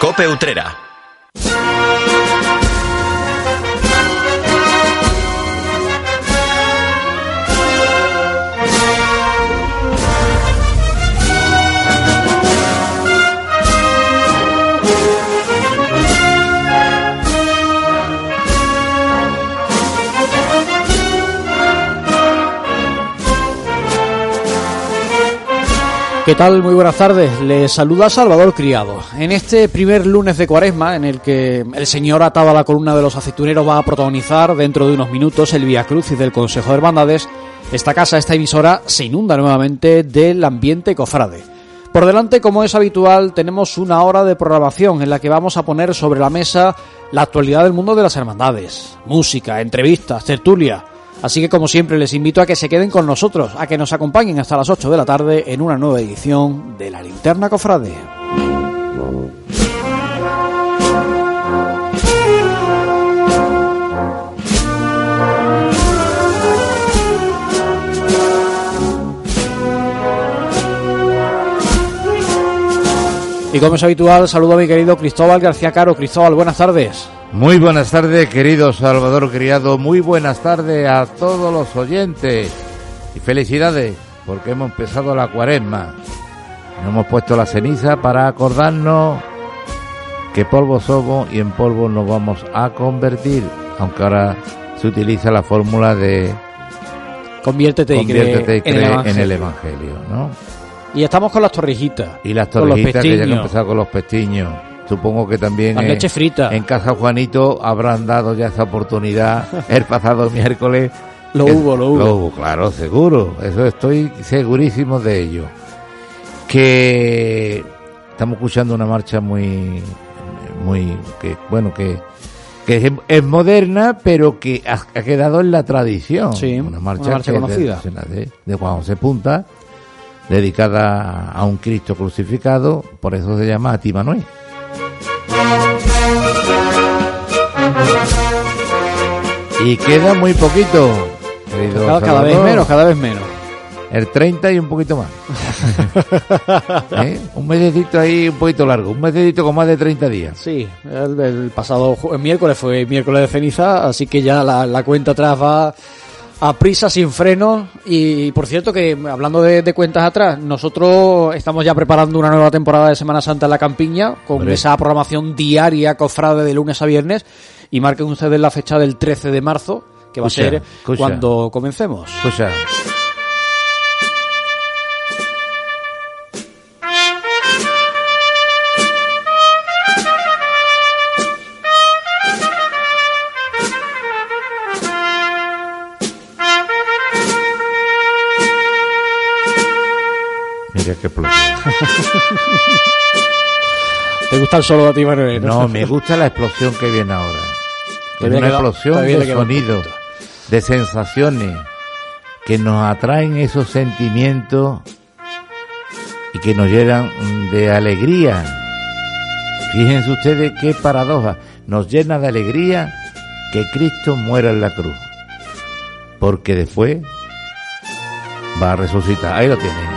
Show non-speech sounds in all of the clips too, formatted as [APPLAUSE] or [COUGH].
Cope Utrera. ¿Qué tal? Muy buenas tardes. Les saluda Salvador Criado. En este primer lunes de cuaresma, en el que el señor atado a la columna de los aceituneros va a protagonizar dentro de unos minutos el Vía Crucis del Consejo de Hermandades, esta casa, esta emisora, se inunda nuevamente del ambiente cofrade. Por delante, como es habitual, tenemos una hora de programación en la que vamos a poner sobre la mesa la actualidad del mundo de las hermandades, música, entrevistas, tertulia, Así que como siempre les invito a que se queden con nosotros, a que nos acompañen hasta las 8 de la tarde en una nueva edición de La Linterna Cofrade. Y como es habitual, saludo a mi querido Cristóbal García Caro. Cristóbal, buenas tardes. Muy buenas tardes, querido Salvador Criado. Muy buenas tardes a todos los oyentes. Y felicidades, porque hemos empezado la cuaresma. Nos hemos puesto la ceniza para acordarnos que polvo somos y en polvo nos vamos a convertir. Aunque ahora se utiliza la fórmula de Conviértete, conviértete y cree, cree en el en Evangelio. el Evangelio, ¿no? Y estamos con las torrijitas. Y las torrejitas que ya han empezado con los pestiños. Supongo que también en, Casa Juanito habrán dado ya esa oportunidad [LAUGHS] el pasado miércoles. Lo hubo, lo hubo. Lo hubo, claro, seguro. Eso estoy segurísimo de ello. Que estamos escuchando una marcha muy, muy, que bueno, que, que es, es moderna, pero que ha, ha quedado en la tradición. Sí, una marcha, una marcha que conocida. De, Juan José Punta, dedicada a un Cristo crucificado, por eso se llama Ati Manuel. Y queda muy poquito, querido Cada, cada vez menos, cada vez menos. El 30 y un poquito más. [LAUGHS] ¿Eh? Un mesecito ahí un poquito largo, un mesecito con más de 30 días. Sí, el, el pasado el miércoles fue miércoles de ceniza, así que ya la, la cuenta atrás va a prisa sin freno. Y por cierto que hablando de, de cuentas atrás, nosotros estamos ya preparando una nueva temporada de Semana Santa en la campiña, con esa programación diaria cofrade de lunes a viernes. Y marquen ustedes la fecha del 13 de marzo, que va Escucha, a ser escucha. cuando comencemos. Escucha. Mira qué explosión. [LAUGHS] ¿Te gusta el solo de ti, Manuel? No, me gusta la explosión que viene ahora. Es una explosión de queda un sonido, poquito. de sensaciones, que nos atraen esos sentimientos y que nos llenan de alegría. Fíjense ustedes qué paradoja. Nos llena de alegría que Cristo muera en la cruz. Porque después va a resucitar. Ahí lo tienen.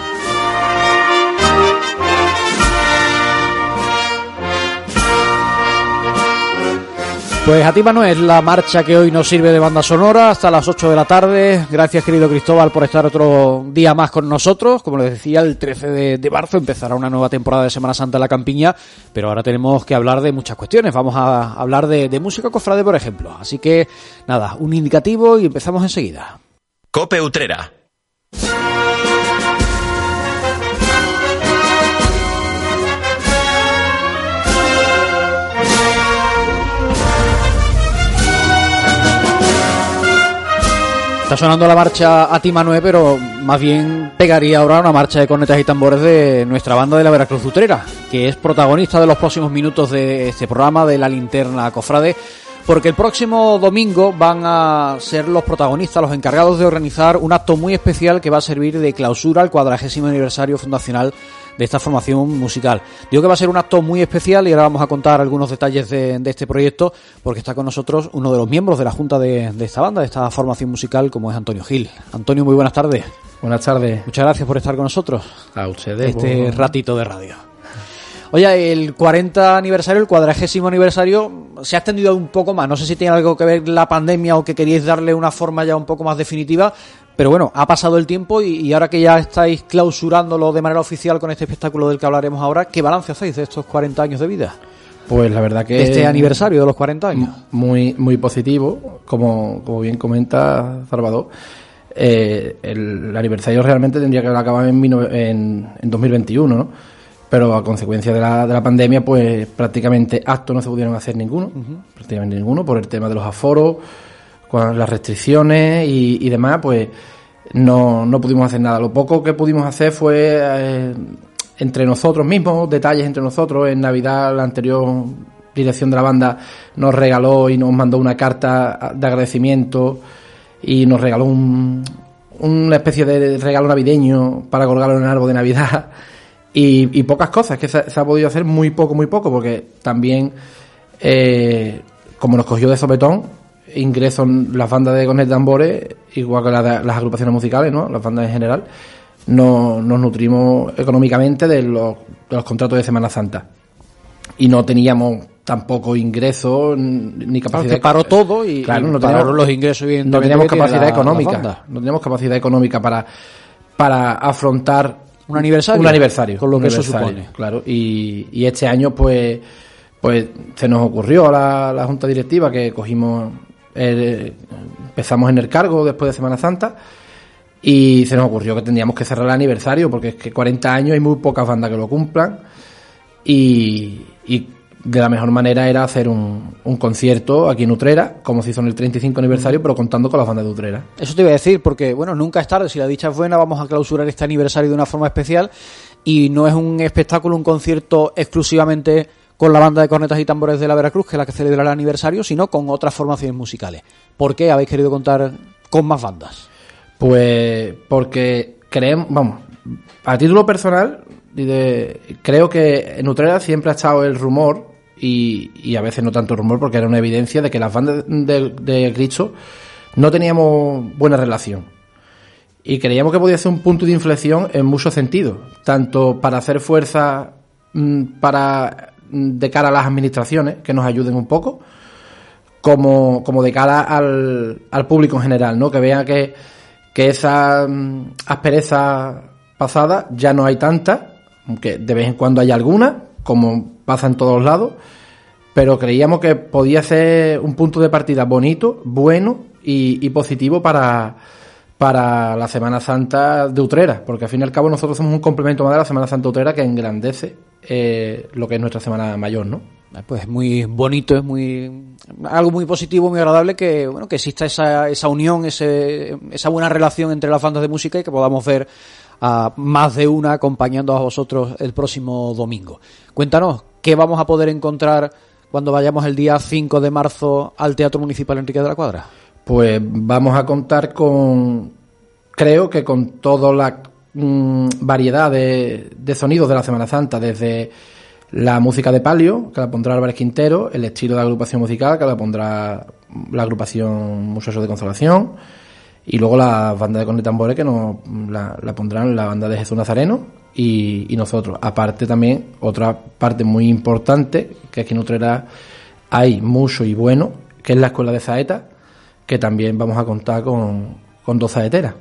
Pues a ti, Manuel, la marcha que hoy nos sirve de banda sonora hasta las 8 de la tarde. Gracias, querido Cristóbal, por estar otro día más con nosotros. Como les decía, el 13 de, de marzo empezará una nueva temporada de Semana Santa en la Campiña, pero ahora tenemos que hablar de muchas cuestiones. Vamos a hablar de, de música cofrade, por ejemplo. Así que, nada, un indicativo y empezamos enseguida. Cope Utrera. Está sonando la marcha a ti, Manuel, pero más bien pegaría ahora una marcha de cornetas y tambores de nuestra banda de la Veracruz Utrera, que es protagonista de los próximos minutos de este programa de la linterna Cofrade, porque el próximo domingo van a ser los protagonistas, los encargados de organizar un acto muy especial que va a servir de clausura al cuadragésimo aniversario fundacional de esta formación musical. Digo que va a ser un acto muy especial y ahora vamos a contar algunos detalles de, de este proyecto porque está con nosotros uno de los miembros de la junta de, de esta banda, de esta formación musical, como es Antonio Gil. Antonio, muy buenas tardes. Buenas tardes Muchas gracias por estar con nosotros a ustedes. este ratito de radio. Oye, el 40 aniversario, el cuadragésimo aniversario, se ha extendido un poco más. No sé si tiene algo que ver la pandemia o que queríais darle una forma ya un poco más definitiva. Pero bueno, ha pasado el tiempo y, y ahora que ya estáis clausurándolo de manera oficial con este espectáculo del que hablaremos ahora, ¿qué balance hacéis de estos 40 años de vida? Pues la verdad que... De este aniversario de los 40 años. Muy, muy positivo, como, como bien comenta Salvador. Eh, el, aniversario realmente tendría que haber acabado en, en, en 2021, ¿no? Pero a consecuencia de la, de la pandemia, pues prácticamente actos no se pudieron hacer ninguno, prácticamente ninguno, por el tema de los aforos, con las restricciones y, demás, pues no, no pudimos hacer nada. Lo poco que pudimos hacer fue eh, entre nosotros mismos, detalles entre nosotros. En Navidad, la anterior dirección de la banda nos regaló y nos mandó una carta de agradecimiento y nos regaló un, una especie de regalo navideño para colgarlo en el árbol de Navidad. [LAUGHS] Y, y pocas cosas, que se, se ha podido hacer muy poco, muy poco, porque también, eh, como nos cogió de sopetón, ingreso en las bandas de cornet tambores, igual que las, agrupaciones musicales, ¿no? las bandas en general, no, nos nutrimos económicamente de los, de los contratos de Semana Santa. Y no teníamos tampoco ingresos ni Claro, capacidad. que paró todo y, Claro, y no teníamos- los ingresos, no teníamos capacidad la- económica. No teníamos capacidad económica para, para afrontar Un aniversario. un aniversario. Con lo que eso supone. Claro. Y, y este año, pues, pues se nos ocurrió a la, la Junta Directiva que cogimos. El- empezamos en el cargo después de Semana Santa. Y se nos ocurrió que tendríamos que cerrar el aniversario, porque es que 40 años hay muy pocas bandas que lo cumplan. Y, y de la mejor manera era hacer un, un concierto aquí en Utrera, como se hizo en el 35 aniversario, pero contando con las bandas de Utrera. Eso te iba a decir, porque bueno, nunca es tarde, si la dicha es buena, vamos a clausurar este aniversario de una forma especial y no es un espectáculo, un concierto exclusivamente con la banda de cornetas y tambores de la Veracruz, que es la que celebra el aniversario, sino con otras formaciones musicales. ¿Por qué habéis querido contar con más bandas? Pues porque creemos, vamos, a título personal, creo que en Utrera siempre ha estado el rumor, y, a veces no tanto rumor porque era una evidencia de que las bandas de, Cristo no teníamos buena relación. Y creíamos que podía ser un punto de inflexión en muchos sentidos, tanto para hacer fuerza mm, para de cara a las administraciones que nos ayuden un poco, como, como de cara al, al público en general, ¿no? Que vea que, que esa mm, aspereza pasada ya no hay tanta, aunque de vez en cuando hay alguna, como pasa en todos lados, pero creíamos que podía ser un punto de partida bonito, bueno y, y positivo para, para la Semana Santa de Utrera, porque al fin y al cabo nosotros somos un complemento más de la Semana Santa de Utrera que engrandece eh, lo que es nuestra Semana Mayor, ¿no? Pues es muy bonito, es muy algo muy positivo, muy agradable que bueno que exista esa, esa unión, ese, esa buena relación entre las bandas de música y que podamos ver a más de una acompañando a vosotros el próximo domingo. Cuéntanos, ¿qué vamos a poder encontrar cuando vayamos el día 5 de marzo al Teatro Municipal Enrique de la Cuadra? Pues vamos a contar con, creo que con toda la mm, variedad de, sonidos de la Semana Santa, desde la música de palio, que la pondrá Álvarez Quintero, el estilo de agrupación musical, que la pondrá la agrupación Muchachos de Consolación, y luego la banda de cornet tambores, que nos la, pondrán la banda de Jesús Nazareno y, y nosotros. Aparte también, otra parte muy importante, que aquí en Utrera hay mucho y bueno, que es la Escuela de Saeta, que también vamos a contar con, con dos saeteras.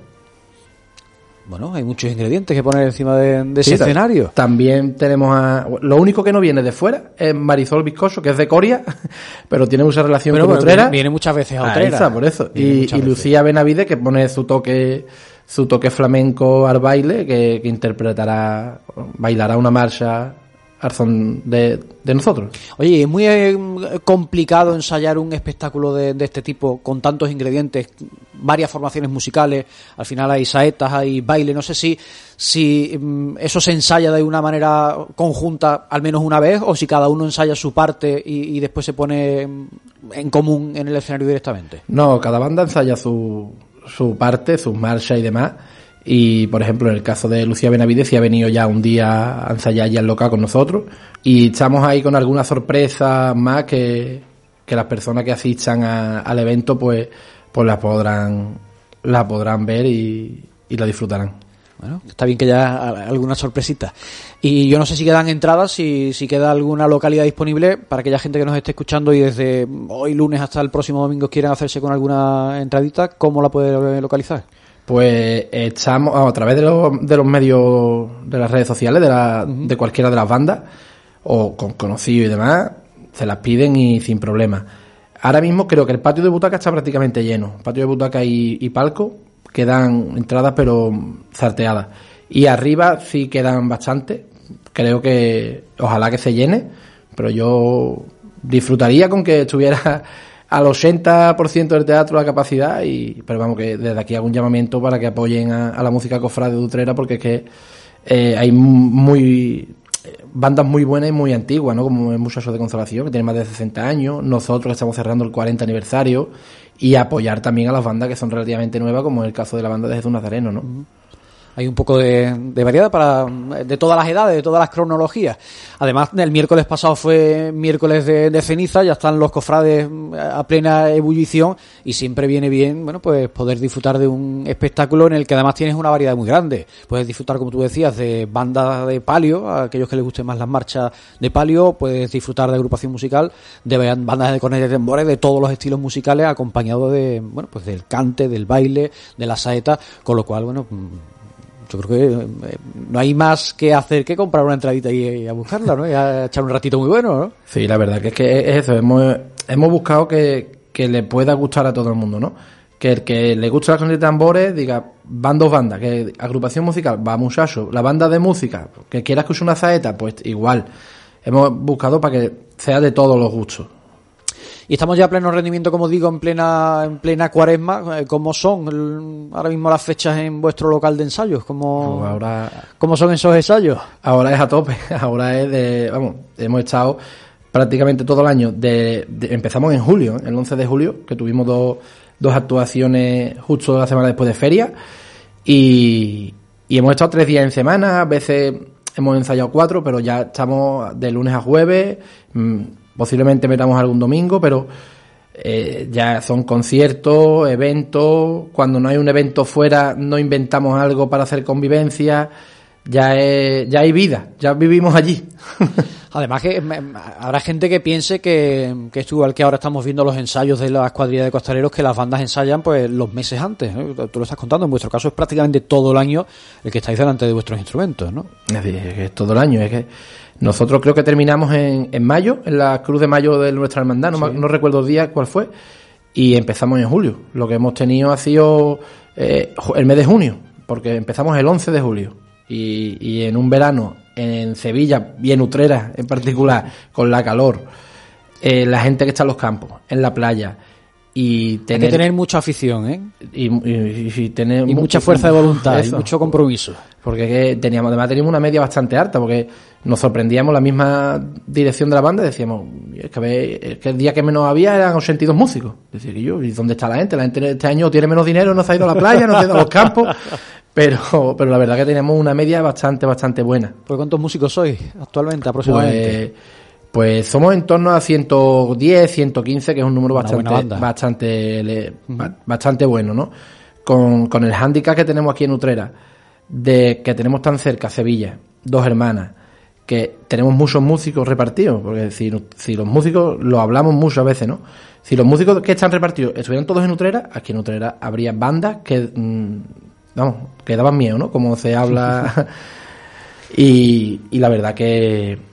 Bueno, hay muchos ingredientes que poner encima de, de ese Sí, escenario. También tenemos a... Lo único que no viene de fuera es Marisol Viscoso, que es de Coria, [LAUGHS] pero tiene mucha relación Pero con bueno, Utrera. viene, viene muchas veces a Utrera. por eso. Y. Lucía Benavide, que pone su toque su toque flamenco al baile, que, que interpretará, bailará una marcha de, de nosotros. Oye, es muy eh, complicado ensayar un espectáculo de, de este tipo con tantos ingredientes, varias formaciones musicales, al final hay saetas, hay baile, no sé si, si mm, eso se ensaya de una manera conjunta al menos una vez o si cada uno ensaya su parte y, y después se pone mm, en común en el escenario directamente. No, cada banda ensaya su, su parte, sus marchas y demás. Y, por ejemplo, en el caso de Lucía Benavides, sí ha venido ya un día a ensayar ya el local con nosotros. Y estamos ahí con alguna sorpresa más que, que las personas que asistan a- al evento, pues, pues la podrán, la podrán ver y, y la disfrutarán. Bueno, está bien que haya a- alguna sorpresita. Y yo no sé si quedan entradas, si, si queda alguna localidad disponible para aquella gente que nos esté escuchando y desde hoy lunes hasta el próximo domingo quieran hacerse con alguna entradita, ¿cómo la puede localizar? Pues estamos a través de los, de los medios de las redes sociales, de, la, de cualquiera de las bandas, o con conocidos y demás, se las piden y sin problema. Ahora mismo creo que el patio de butaca está prácticamente lleno. Patio de butaca y, y palco quedan entradas pero zarteadas. Y arriba sí quedan bastante. Creo que ojalá que se llene, pero yo disfrutaría con que estuviera al 80% del teatro la capacidad y pero vamos que desde aquí hago un llamamiento para que apoyen a, la música cofrade de Utrera porque es que eh, hay muy bandas muy buenas y muy antiguas, ¿no? Como el Muchacho de Consolación, que tiene más de 60 años, nosotros que estamos cerrando el 40 aniversario, y apoyar también a las bandas que son relativamente nuevas, como es el caso de la banda de Jesús Nazareno, ¿no? Hay un poco de, de variedad para de todas las edades, de todas las cronologías. Además, el miércoles pasado fue miércoles de, de ceniza, ya están los cofrades a plena ebullición y siempre viene bien, bueno, pues poder disfrutar de un espectáculo en el que además tienes una variedad muy grande. Puedes disfrutar, como tú decías, de bandas de palio, a aquellos que les gusten más las marchas de palio, puedes disfrutar de agrupación musical, de ban- bandas de cornetas y tambores, de todos los estilos musicales, acompañado de, bueno, pues del cante, del baile, de la saeta, con lo cual, bueno, mm, eh, no hay más que hacer que comprar una entradita y, a buscarla, ¿no? Y a echar un ratito muy bueno, ¿no? Sí, la verdad que es que es eso, hemos, hemos buscado que, que le pueda gustar a todo el mundo, ¿no? Que el que le guste la corneta de tambores diga, van dos bandas, que agrupación musical, va muchacho, la banda de música, que quiera escuchar una saeta, pues igual. Hemos buscado para que sea de todos los gustos. Y estamos ya a pleno rendimiento, como digo, en plena en plena cuaresma. Eh, ¿Cómo son ahora mismo las fechas en vuestro local de ensayos? ¿Cómo, Pues ahora ¿Cómo son esos ensayos? Ahora es a tope, [LAUGHS] ahora es de, vamos, hemos estado prácticamente todo el año, de, de- empezamos en julio, ¿eh? el 11 de julio, que tuvimos dos, dos actuaciones justo la semana después de feria, y, y hemos estado tres días en semana, a veces hemos ensayado cuatro, pero ya estamos de lunes a jueves, mm, posiblemente metamos algún domingo, pero eh, ya son conciertos, eventos, cuando no hay un evento fuera no inventamos algo para hacer convivencia, ya, es- ya hay vida, ya vivimos allí. [LAUGHS] Además que habrá gente que piense que, que es igual que ahora estamos viendo los ensayos de las cuadrillas de costaleros que las bandas ensayan pues los meses antes. ¿no? Tú lo estás contando, en vuestro caso es prácticamente todo el año el que estáis delante de vuestros instrumentos, ¿no? Es decir, es es todo el año. Es que nosotros creo que terminamos en, en mayo, en la Cruz de Mayo de nuestra hermandad, no, no recuerdo el día cuál fue, y empezamos en julio. Lo que hemos tenido ha sido eh, el mes de junio, porque empezamos el 11 de julio. Y, y en un verano en Sevilla y en Utrera en particular, con la calor, eh, la gente que está en los campos, en la playa, y Hay tener, que tener mucha afición, ¿eh? y, y- y tener Y mu- mucha fuerza de voluntad, y mucho compromiso. Porque que teníamos, además teníamos una media bastante alta, porque nos sorprendíamos la misma dirección de la banda, decíamos, es que, ve- es que el día que menos había eran 82 músicos. Que yo, ¿y dónde está la gente? La gente este año tiene menos dinero, no se ha ido a la playa, no se ha ido a los campos. [LAUGHS] Pero, pero la verdad que teníamos una media bastante, bastante buena. ¿Por cuántos músicos sois actualmente, aproximadamente? Pues, pues somos en torno a 110, 115, que es un número bastante, bastante, bastante bueno, ¿no? Con, con el hándicap que tenemos aquí en Utrera, de que tenemos tan cerca Sevilla, dos hermanas, que tenemos muchos músicos repartidos, porque si, si los músicos, lo hablamos muchas veces, ¿no? Si los músicos que están repartidos estuvieran todos en Utrera, aquí en Utrera habría bandas que, mm, vamos, que daban miedo, ¿no? Como se habla. [LAUGHS] y, y la verdad que,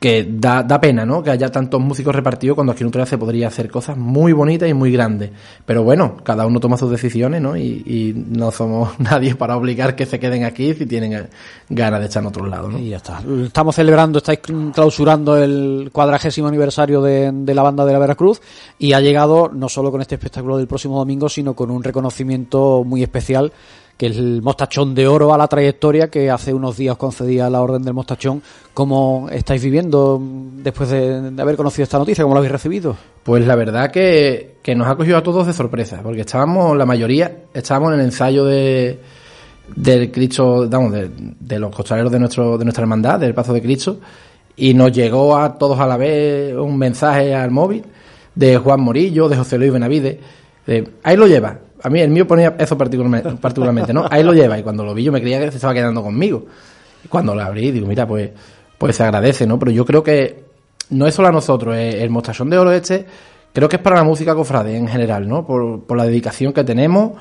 que da, da pena, ¿no? Que haya tantos músicos repartidos cuando aquí en Utrera se podría hacer cosas muy bonitas y muy grandes. Pero bueno, cada uno toma sus decisiones, ¿no? Y, y no somos [LAUGHS] nadie para obligar que se queden aquí si tienen ganas de estar en otros lados, ¿no? Y ya está. Estamos celebrando, estáis clausurando el cuadragésimo aniversario de, de la banda de la Veracruz y ha llegado no solo con este espectáculo del próximo domingo, sino con un reconocimiento muy especial que es el mostachón de oro a la trayectoria que hace unos días concedía la orden del mostachón. ¿Cómo estáis viviendo después de, haber conocido esta noticia? ¿Cómo lo habéis recibido? Pues la verdad que, que nos ha cogido a todos de sorpresa, porque estábamos, la mayoría, estábamos en el ensayo de del Cristo, vamos, de, de los costaleros de nuestro, de nuestra hermandad, del Pazo de Cristo, y nos llegó a todos a la vez un mensaje al móvil de Juan Morillo, de José Luis Benavide, de, ahí lo lleva, a mí el mío ponía eso particularmente, particularmente, ¿no? Ahí lo lleva y cuando lo vi yo me creía que se estaba quedando conmigo. Y cuando lo abrí digo, mira, pues, pues se agradece, ¿no? Pero yo creo que no es solo a nosotros, el mostachón de oro este creo que es para la música cofrade en general, ¿no? Por, la dedicación que tenemos,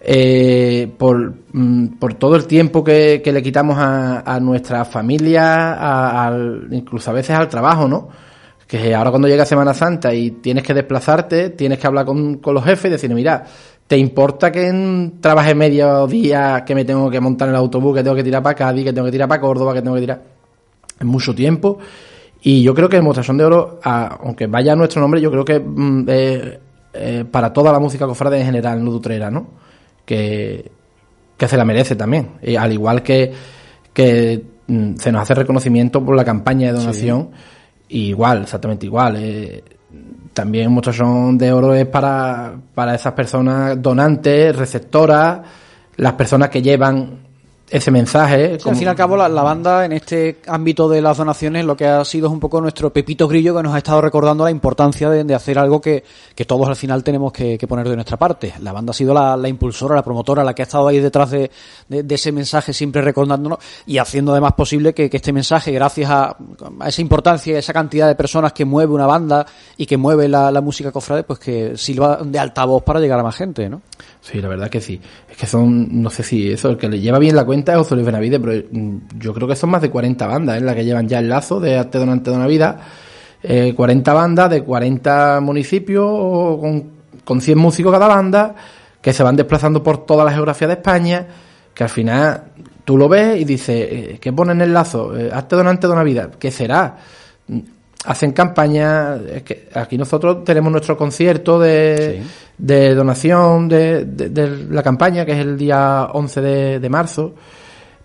eh, por, mm, por todo el tiempo que, le quitamos a, a nuestra familia, a- al, incluso a veces al trabajo, ¿no? Que ahora cuando llega Semana Santa y tienes que desplazarte, tienes que hablar con, con los jefes y decirle, mira, ¿te importa que en- trabaje medio día, que me tengo que montar en el autobús, que tengo que tirar para Cádiz, que tengo que tirar para Córdoba, que tengo que tirar... Es mucho tiempo. Y yo creo que el Mostachón de Oro, a- aunque vaya a nuestro nombre, yo creo que mm, eh, para toda la música cofrade en general, no dutrera, ¿no? Que, que se la merece también. Y al igual que, que mm, se nos hace reconocimiento por la campaña de donación, igual, exactamente igual. eh, también Mostachón de Oro es para, para esas personas donantes, receptoras, las personas que llevan ese mensaje. Sí, al fin y al cabo, la, la banda en este ámbito de las donaciones lo que ha sido es un poco nuestro pepito grillo que nos ha estado recordando la importancia de, de hacer algo que, que todos al final tenemos que, que poner de nuestra parte. La banda ha sido la, la impulsora, la promotora, la que ha estado ahí detrás de, de- de ese mensaje, siempre recordándonos y haciendo además posible que, que este mensaje, gracias a, a esa importancia y a esa cantidad de personas que mueve una banda y que mueve la, la música cofrade, pues que sirva de altavoz para llegar a más gente, ¿no? Sí, la verdad que sí. Es que son, no sé si eso, el que le lleva bien la cuenta es José Luis Benavide, pero mm, yo creo que son más de 40 bandas, ¿eh? las que llevan ya el lazo de Arte Donante Donavida. Eh, 40 bandas de 40 municipios, con, con 100 músicos cada banda, que se van desplazando por toda la geografía de España, que al final tú lo ves y dices, eh, ¿qué ponen el lazo? Eh, Arte Donante Donavida, ¿qué será? Hacen campaña. Es que aquí nosotros tenemos nuestro concierto de, de donación de, de- de la campaña, que es el día 11 de, de marzo.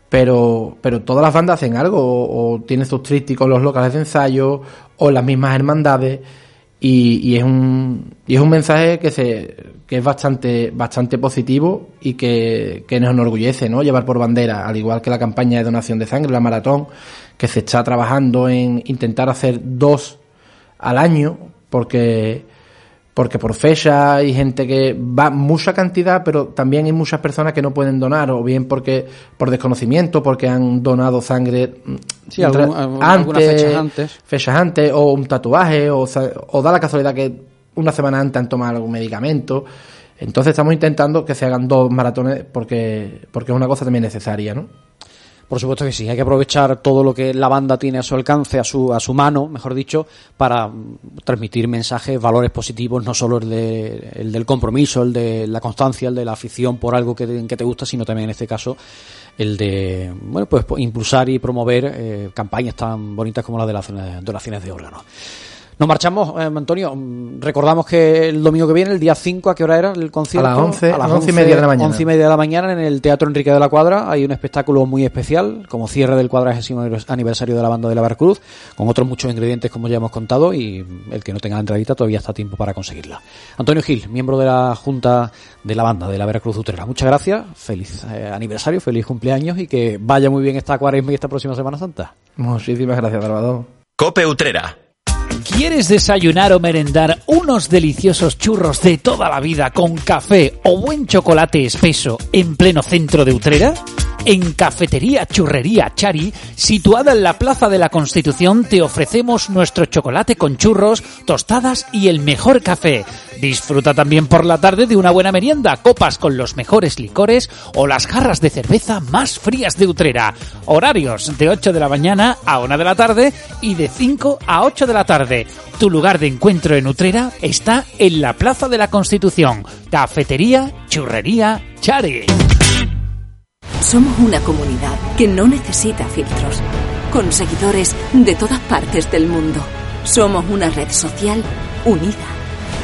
Pero, pero todas las bandas hacen algo, o, o tienen sus trípticos los locales de ensayo, o las mismas hermandades, y, y es un y es un mensaje que se que es bastante bastante positivo y que, que nos enorgullece no llevar por bandera al igual que la campaña de donación de sangre la maratón que se está trabajando en intentar hacer dos al año porque porque por fecha hay gente que va mucha cantidad, pero también hay muchas personas que no pueden donar, o bien porque por desconocimiento, porque han donado sangre mm, Sí, algún- algún- algunas fechas antes. fechas antes, o un tatuaje, o, o da la casualidad que una semana antes han tomado algún medicamento. Entonces estamos intentando que se hagan dos maratones porque, porque es una cosa también necesaria, ¿no? Por supuesto que sí, hay que aprovechar todo lo que la banda tiene a su alcance, a su, a su mano, mejor dicho, para mm, transmitir mensajes, valores positivos, no solo el, de, el del compromiso, el de la constancia, el de la afición por algo que, te- que te gusta, sino también en este caso el de, bueno, pues impulsar y promover eh, campañas tan bonitas como la de las donaciones de órganos. Nos marchamos, eh, Antonio. mm, Recordamos que el domingo que viene, el día 5, ¿a qué hora era el concierto? A las 11, a las 11 y media de la mañana. 11 y media de la mañana en el Teatro Enrique de la Cuadra. Hay un espectáculo muy especial, como cierre del cuadragésimo aniversario de la banda de la Veracruz, con otros muchos ingredientes como ya hemos contado y el que no tenga la entradita todavía está a tiempo para conseguirla. Antonio Gil, miembro de la Junta de la banda de la Veracruz Utrera. Muchas gracias, feliz eh, aniversario, feliz cumpleaños y que vaya muy bien esta cuaresma y esta próxima Semana Santa. Muchísimas gracias, Salvador. Cope Utrera. ¿Quieres desayunar o merendar unos deliciosos churros de toda la vida con café o buen chocolate espeso en pleno centro de Utrera? En Cafetería Churrería Chari, situada en la Plaza de la Constitución, te ofrecemos nuestro chocolate con churros, tostadas y el mejor café. Disfruta también por la tarde de una buena merienda, copas con los mejores licores o las jarras de cerveza más frías de Utrera. Horarios de 8 de la mañana a 1 de la tarde y de 5 a 8 de la tarde. Tu lugar de encuentro en Utrera está en la Plaza de la Constitución. Cafetería Churrería Chari. Somos una comunidad que no necesita filtros, con seguidores de todas partes del mundo. Somos una red social unida,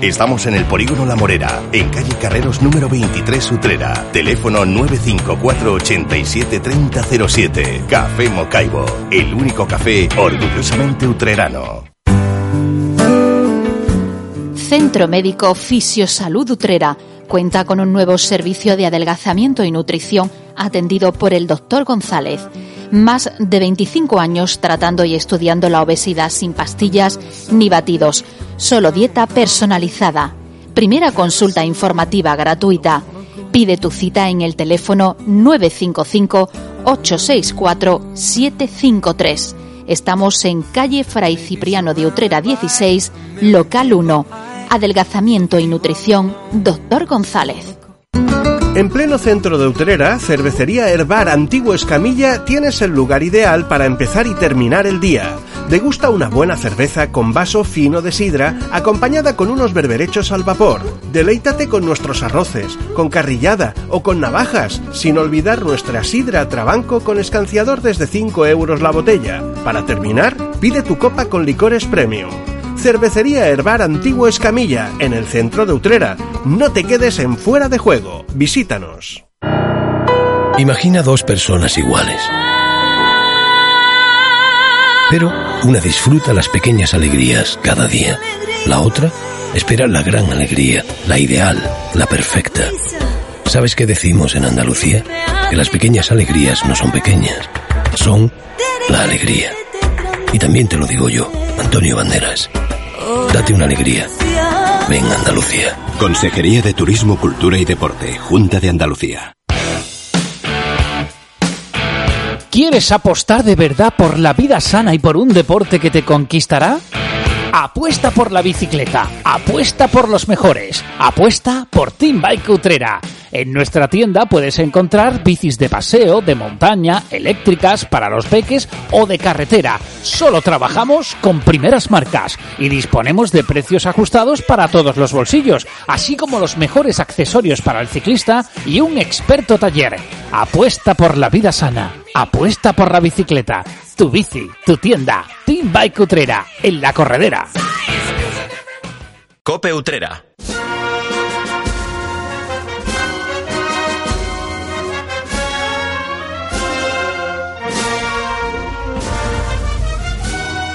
Estamos en el Polígono La Morera, en calle Carreros número 23 Utrera. Teléfono 954 87 3007. Café Mocaibo, el único café orgullosamente utrerano. Centro Médico Fisiosalud Utrera cuenta con un nuevo servicio de adelgazamiento y nutrición atendido por el doctor González. Más de 25 años tratando y estudiando la obesidad sin pastillas ni batidos, solo dieta personalizada. Primera consulta informativa gratuita. Pide tu cita en el teléfono 955 864 753. Estamos en calle Fray Cipriano de Utrera 16, local 1. Adelgazamiento y nutrición, doctor González. En pleno centro de Utrera, Cervecería Herbar Antiguo Escamilla tienes el lugar ideal para empezar y terminar el día. Degusta una buena cerveza con vaso fino de sidra acompañada con unos berberechos al vapor. Deleítate con nuestros arroces, con carrillada o con navajas, sin olvidar nuestra sidra trabanco con escanciador desde 5 euros la botella. Para terminar, pide tu copa con licores premium. Cervecería Herbar Antiguo Escamilla, en el centro de Utrera. No te quedes en fuera de juego. Visítanos. Imagina dos personas iguales. Pero una disfruta las pequeñas alegrías cada día. La otra espera la gran alegría, la ideal, la perfecta. ¿Sabes qué decimos en Andalucía? Que las pequeñas alegrías no son pequeñas, son la alegría. Y también te lo digo yo, Antonio Banderas. Date una alegría. Ven Andalucía. Consejería de Turismo, Cultura y Deporte, Junta de Andalucía. ¿Quieres apostar de verdad por la vida sana y por un deporte que te conquistará? Apuesta por la bicicleta, apuesta por los mejores, apuesta por Team Bike Utrera. En nuestra tienda puedes encontrar bicis de paseo, de montaña, eléctricas, para los peques o de carretera. Solo trabajamos con primeras marcas y disponemos de precios ajustados para todos los bolsillos, así como los mejores accesorios para el ciclista y un experto taller. Apuesta por la vida sana, apuesta por la bicicleta. Tu bici, tu tienda, Team Bike Utrera, en la corredera. Cope Utrera.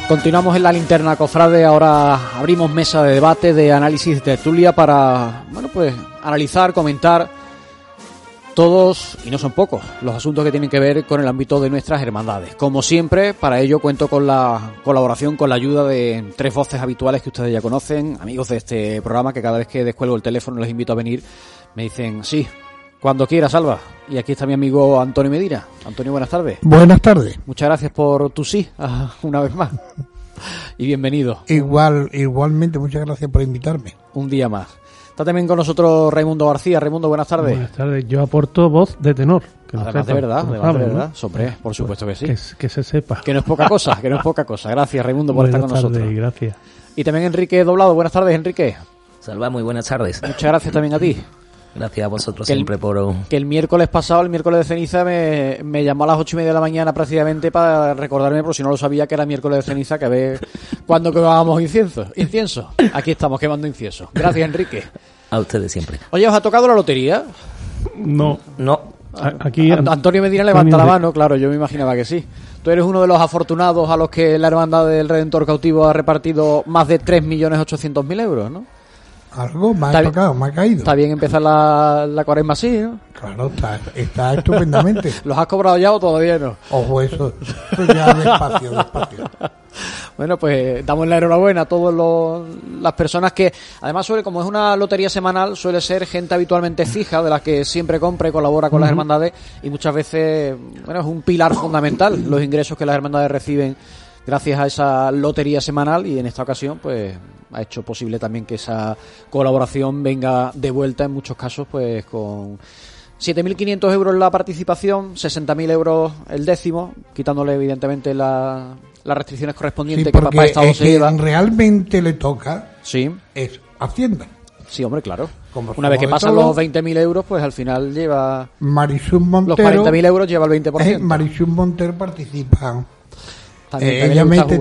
Continuamos en la linterna cofrade, ahora abrimos mesa de debate, de análisis de tertulia para, bueno, pues analizar, comentar todos, y no son pocos, los asuntos que tienen que ver con el ámbito de nuestras hermandades. Como siempre, para ello cuento con la colaboración, con la ayuda de tres voces habituales que ustedes ya conocen, amigos de este programa, que cada vez que descuelgo el teléfono les invito a venir, me dicen, sí, cuando quiera, Salva. Y aquí está mi amigo Antonio Medina. Antonio, buenas tardes. Buenas tardes. Muchas gracias por tu sí, [LAUGHS] ah, una vez más. Y bienvenido. Igual, igualmente, muchas gracias por invitarme. Un día más. Está también con nosotros Raimundo García. Raimundo, buenas tardes. Buenas tardes. Yo aporto voz de tenor. Que además de verdad, además de verdad. Sobre, por supuesto que sí. Que, que, se sepa. Que no es poca cosa, que no es poca cosa. Gracias, Raimundo, por buenas estar con tardes, nosotros. gracias. Y también Enrique Doblado. Buenas tardes, Enrique. Salva, muy buenas tardes. Muchas gracias también a ti. Gracias a vosotros Que el- siempre por... Que el miércoles pasado, el miércoles de ceniza, me, me llamó a las ocho y media de la mañana precisamente para recordarme, por si no lo sabía, que era miércoles de ceniza, que a ver cuándo quemábamos incienso. Incienso. Aquí estamos quemando incienso. Gracias, Enrique. A ustedes siempre. Oye, ¿os ha tocado la lotería? No. No. A- Aquí An- Antonio Medina levanta la mano, claro, yo me imaginaba que sí. Tú eres uno de los afortunados a los que la Hermandad del Redentor Cautivo ha repartido más de 3.800.000 euros, ¿no? Algo me ha Está bien- tocado, me ha caído. Está bien empezar la, la cuaresma así, ¿no? Claro, está, está estupendamente. [LAUGHS] ¿Los has cobrado ya o todavía no? Ojo, eso, eso ya despacio, despacio. [LAUGHS] Bueno, pues damos la enhorabuena a todas las personas que, además, suele, como es una lotería semanal, suele ser gente habitualmente fija, de las que siempre compra y colabora con las Ujú. hermandades, y muchas veces, bueno, es un pilar fundamental los ingresos que las hermandades reciben gracias a esa lotería semanal y en esta ocasión pues ha hecho posible también que esa colaboración venga de vuelta en muchos casos pues con 7.500 euros la participación, 60.000 euros el décimo, quitándole evidentemente la- las restricciones correspondientes Sí, que Papá Estado eh, se quien lleva. realmente le toca Sí. es Hacienda. Sí, hombre, claro. Como Una vez que pasan todo, los 20.000 euros, pues al final lleva... Marisol Los Montero. 40.000 euros lleva el 20%. eh, Marisol Montero participa. También- Eh, también ella mete.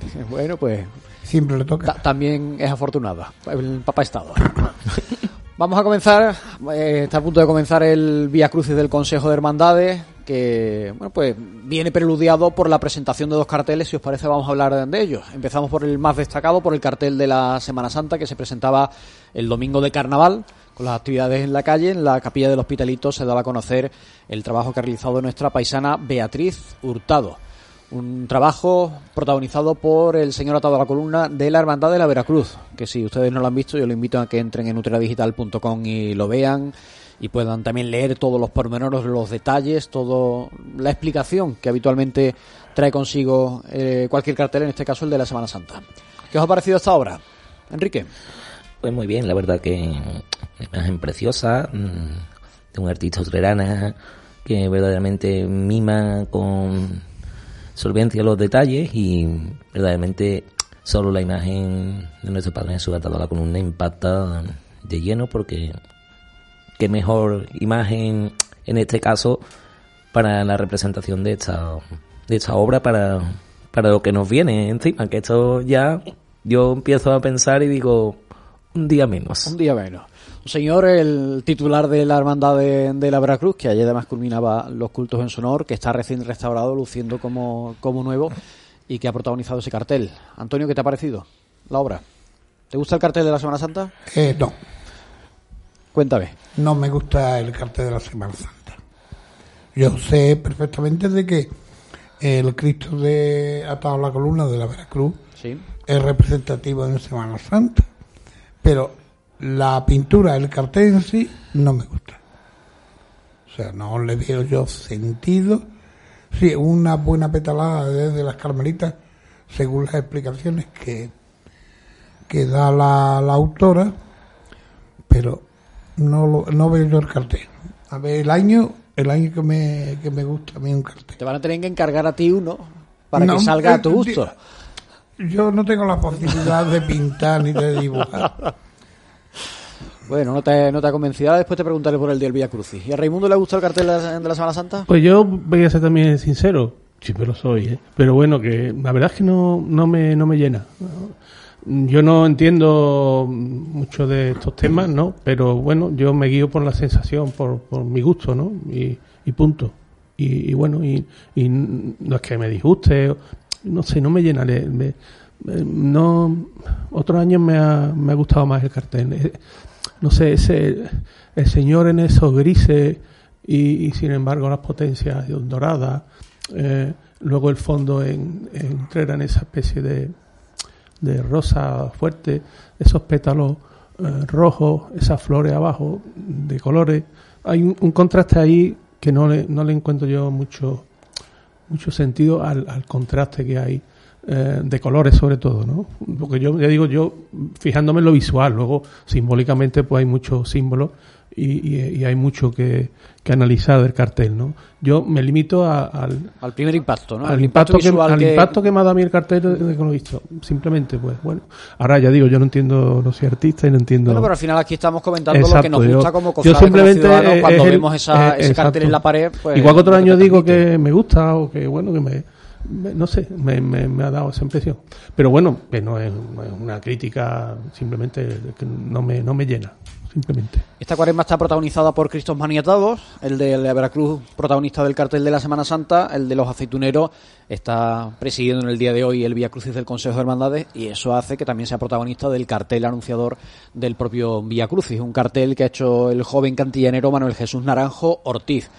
[LAUGHS] Bueno, pues Siempre le toca. ta- también es afortunada, el papá Estado. [LAUGHS] Vamos a comenzar, eh, está a punto de comenzar el Vía Crucis del Consejo de Hermandades, que bueno, pues viene preludiado por la presentación de dos carteles, si os parece vamos a hablar de ellos. Empezamos por el más destacado, por el cartel de la Semana Santa, que se presentaba el domingo de Carnaval, con las actividades en la calle, en la capilla del Hospitalito se daba a conocer el trabajo que ha realizado nuestra paisana Beatriz Hurtado. Un trabajo protagonizado por el señor atado a la columna de la Hermandad de la Veracruz, que si ustedes no lo han visto, yo lo invito a que entren en utreradigital.com y lo vean y puedan también leer todos los pormenores, los detalles, toda la explicación que habitualmente trae consigo eh, cualquier cartel, en este caso el de la Semana Santa. ¿Qué os ha parecido esta obra? Enrique. Pues muy bien, la verdad que una imagen preciosa mm, de un artista utrerana que verdaderamente mima con solvencia los detalles y verdaderamente solo la imagen de nuestro Padre Jesús atado a la columna impacta de lleno porque qué mejor imagen en este caso para la representación de esta de esta obra para para lo que nos viene encima que esto ya yo empiezo a pensar y digo un día menos Un día menos. Un señor, el titular de la Hermandad de, de la Veracruz, que ayer además culminaba los cultos en su honor, que está recién restaurado, luciendo como, como nuevo y que ha protagonizado ese cartel. Antonio, ¿qué te ha parecido la obra? ¿Te gusta el cartel de la Semana Santa? Eh, no, Cuéntame. no me gusta el cartel de la Semana Santa. Yo sé perfectamente de que el Cristo de atado a la columna de la Veracruz Sí. es representativo en Semana Santa, pero la pintura, el cartel en sí, no me gusta. O sea, no le veo yo sentido. Sí, una buena petalada desde las carmelitas, según las explicaciones que, que da la, la autora, pero no, lo, no veo yo el cartel. A ver, el año, el año que me, que me gusta a mí un cartel. Te van a tener que encargar a ti uno para No, que salga a eh, tu gusto. Yo no tengo la posibilidad de pintar ni de dibujar. [LAUGHS] Bueno, no te, no te ha convencido. Después te preguntaré por el del Vía Crucis. ¿Y a Raimundo le gusta el cartel de la, Semana Santa? Pues yo voy a ser también sincero. Siempre lo soy, ¿eh? Pero bueno, que la verdad es que no, no, me, no me llena. Yo no entiendo mucho de estos temas, ¿no? Pero bueno, yo me guío por la sensación, por, por mi gusto, ¿no? Y, y punto. Y, y bueno, y, y no es que me disguste, no sé, no me llena. eh, no, otros años me ha, me ha gustado más el cartel. No sé, ese, el señor en esos grises y, sin embargo las potencias doradas, eh, luego el fondo en, en, en esa especie de, de rosa fuerte, esos pétalos eh, rojos, esas flores abajo de colores. Hay un, un contraste ahí que no le, no le encuentro yo mucho, mucho sentido al, al contraste que hay eh, de colores sobre todo, ¿no? Porque yo ya digo, yo fijándome en lo visual, luego simbólicamente pues hay muchos símbolos y, y- y hay mucho que, que analizar del cartel, ¿no? Yo me limito a- al, Al primer impacto, ¿no? al El impacto, que, visual al que- impacto que me ha dado a mí el cartel de, de que lo he visto. Simplemente, pues bueno. Ahora ya digo, yo no entiendo, no soy artista y no entiendo. Bueno, pero al final aquí estamos comentando lo que nos gusta como yo como simplemente ciudadanos, eh, cuando el- vemos esa, eh, ese cartel en la pared. Pues, Igual que años te digo que me gusta o que bueno, que me- no sé, me, me- ha dado esa impresión. Pero bueno, que no es, no es una crítica, simplemente que no me, no me llena, simplemente. Esta cuaresma está protagonizada por Cristos maniatados, el de la Veracruz, protagonista del cartel de la Semana Santa, el de los aceituneros está presidiendo en el día de hoy el Vía Crucis del Consejo de Hermandades y eso hace que también sea protagonista del cartel anunciador del propio Vía Crucis, un cartel que ha hecho el joven cantillanero Manuel Jesús Naranjo Ortiz.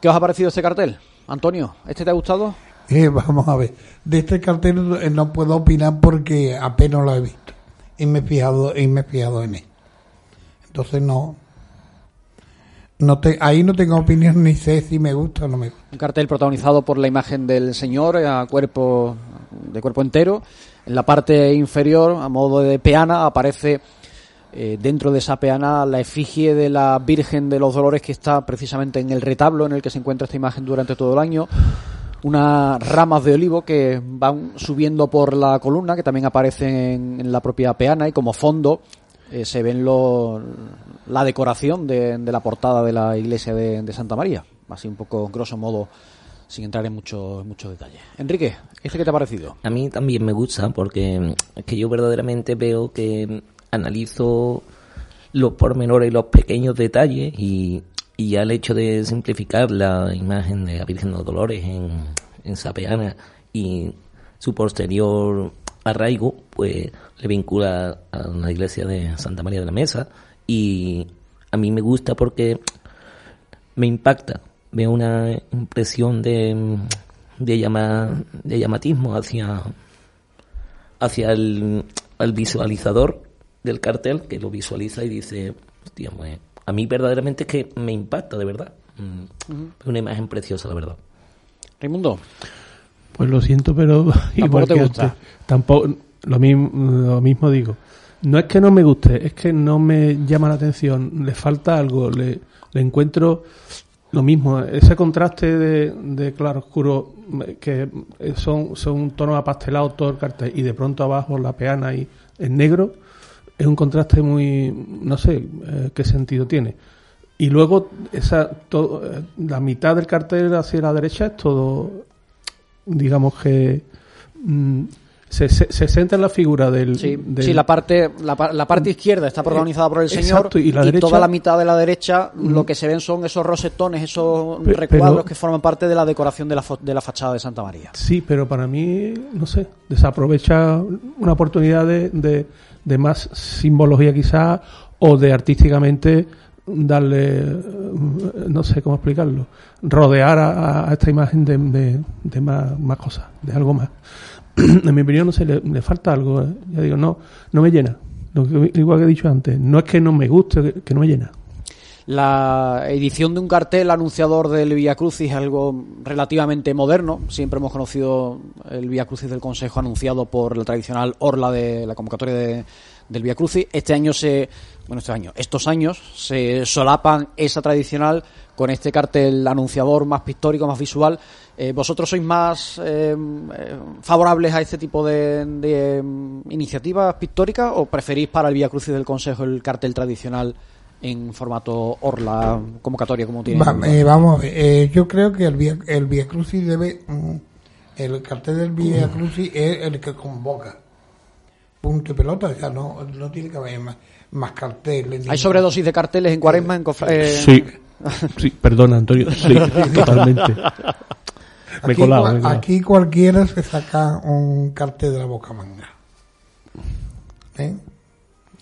¿Qué os ha parecido este cartel? Antonio, ¿este te ha gustado? [LAUGHS] Eh, vamos a ver, de este cartel eh, no puedo opinar porque apenas lo he visto y me he fijado, y me he fijado en él. Entonces no, No te, ahí no tengo opinión ni sé si me gusta o no me gusta. Un cartel protagonizado por la imagen del señor a cuerpo de cuerpo entero. En la parte inferior, a modo de peana, aparece eh, dentro de esa peana la efigie de la Virgen de los Dolores que está precisamente en el retablo en el que se encuentra esta imagen durante todo el año. Unas ramas de olivo que van subiendo por la columna, que también aparecen en, en la propia peana y como fondo eh, se ven lo, la decoración de, la portada de la iglesia de, de Santa María. Así un poco, grosso modo, sin entrar en muchos mucho detalles. Enrique, ¿este qué te ha parecido? A mí también me gusta porque mm, es que yo verdaderamente veo que mm, analizo los pormenores y los pequeños detalles y, y ya el hecho de simplificar la imagen de la Virgen de los Dolores en, en Sapeana y su posterior arraigo, pues le vincula a la iglesia de Santa María de la Mesa y a mí me gusta porque me impacta, veo una impresión de, de, llama, de llamatismo hacia, hacia el, el visualizador del cartel que lo visualiza y dice, hostia, pues, a mí verdaderamente es que me impacta, de verdad. Mm, Es una imagen preciosa, la verdad. Raimundo. Pues lo siento, pero [LAUGHS] igual te que gusta. antes, tampoco lo mismo, lo mismo digo. No es que no me guste, es que no me llama la atención. Le falta algo, le, le encuentro lo mismo. Ese contraste de, de claro oscuro que son son tonos apastelados todo el cartel y de pronto abajo la peana y en negro es un contraste muy no sé eh, qué sentido tiene. Y luego esa todo, eh, la mitad del cartel hacia la derecha es todo digamos que mm, se, se, se centra en la figura del, Sí, del- sí, la parte la, la parte izquierda está protagonizada por el señor y la derecha- toda la mitad de la derecha lo que se ven son esos rosetones, esos recuadros que forman parte de la decoración de la, de la fachada de Santa María. Sí, pero para mí, no sé, desaprovecha una oportunidad de, de, de más simbología quizás o de artísticamente darle, eh, no sé cómo explicarlo, rodear a, esta imagen de, de, más, más cosas, de algo más. [CLEARS THROAT] en mi opinión, no sé, le, falta algo. eh. Ya digo, no, no me llena. Lo que, igual que he dicho antes, no es que no me guste, que no me llena. La edición de un cartel anunciador del Via Crucis es algo relativamente moderno. Siempre hemos conocido el Via Crucis del Consejo anunciado por la tradicional orla de la convocatoria de- del Via Crucis. Este año se, bueno, este año, estos años se solapan esa tradicional con este cartel anunciador más pictórico, más visual. Eh, ¿Vosotros sois más eh, favorables a este tipo de, de, mm, iniciativas pictóricas o preferís para el Via Crucis del Consejo el cartel tradicional en formato orla convocatoria como tiene? Va- eh, vamos, a ver, eh, yo creo que el Via, el Via Crucis debe. mm, el cartel del Via Crucis es el que convoca. Punto y pelota, o sea, no, no tiene que haber más, más carteles. Hay sobredosis de carteles en cuaresma en cofra- eh, Sí, [LAUGHS] sí, perdona, Antonio, sí, [LAUGHS] totalmente. Me Aquí, colado, me aquí cualquiera se saca un cartel de la boca manga. ¿Eh?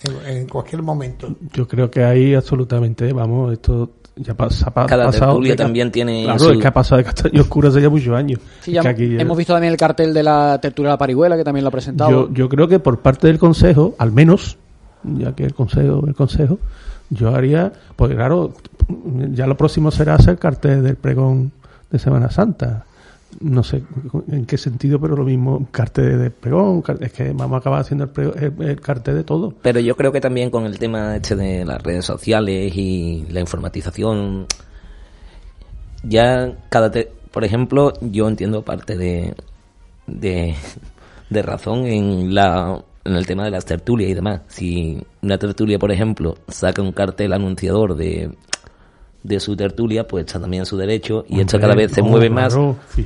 En, en cualquier momento. Yo creo que ahí absolutamente, vamos, esto ya pasa, pa- Cada pasado. tertulia también tiene Claro, su- es que ha pasado de castaño oscuro hace ya muchos años. Sí, Es ya que aquí, hemos visto también el cartel de la tertulia de la parihuela que también lo ha presentado. yo, yo creo que por parte del Consejo, al menos, ya que el Consejo, el Consejo, yo haría, pues claro, ya lo próximo será hacer cartel del pregón de Semana Santa. No sé en qué sentido, pero lo mismo, cartel de pregón, es que vamos a acabar haciendo el, pregón- el- el cartel de todo. Pero yo creo que también con el tema este de las redes sociales y la informatización, ya cada... te- por ejemplo, yo entiendo parte de, de, de razón en, la, en el tema de las tertulias y demás. Si una tertulia, por ejemplo, saca un cartel anunciador de, de su tertulia, pues está también en su derecho y esto cada Hombre, vez se no, mueve más. sí.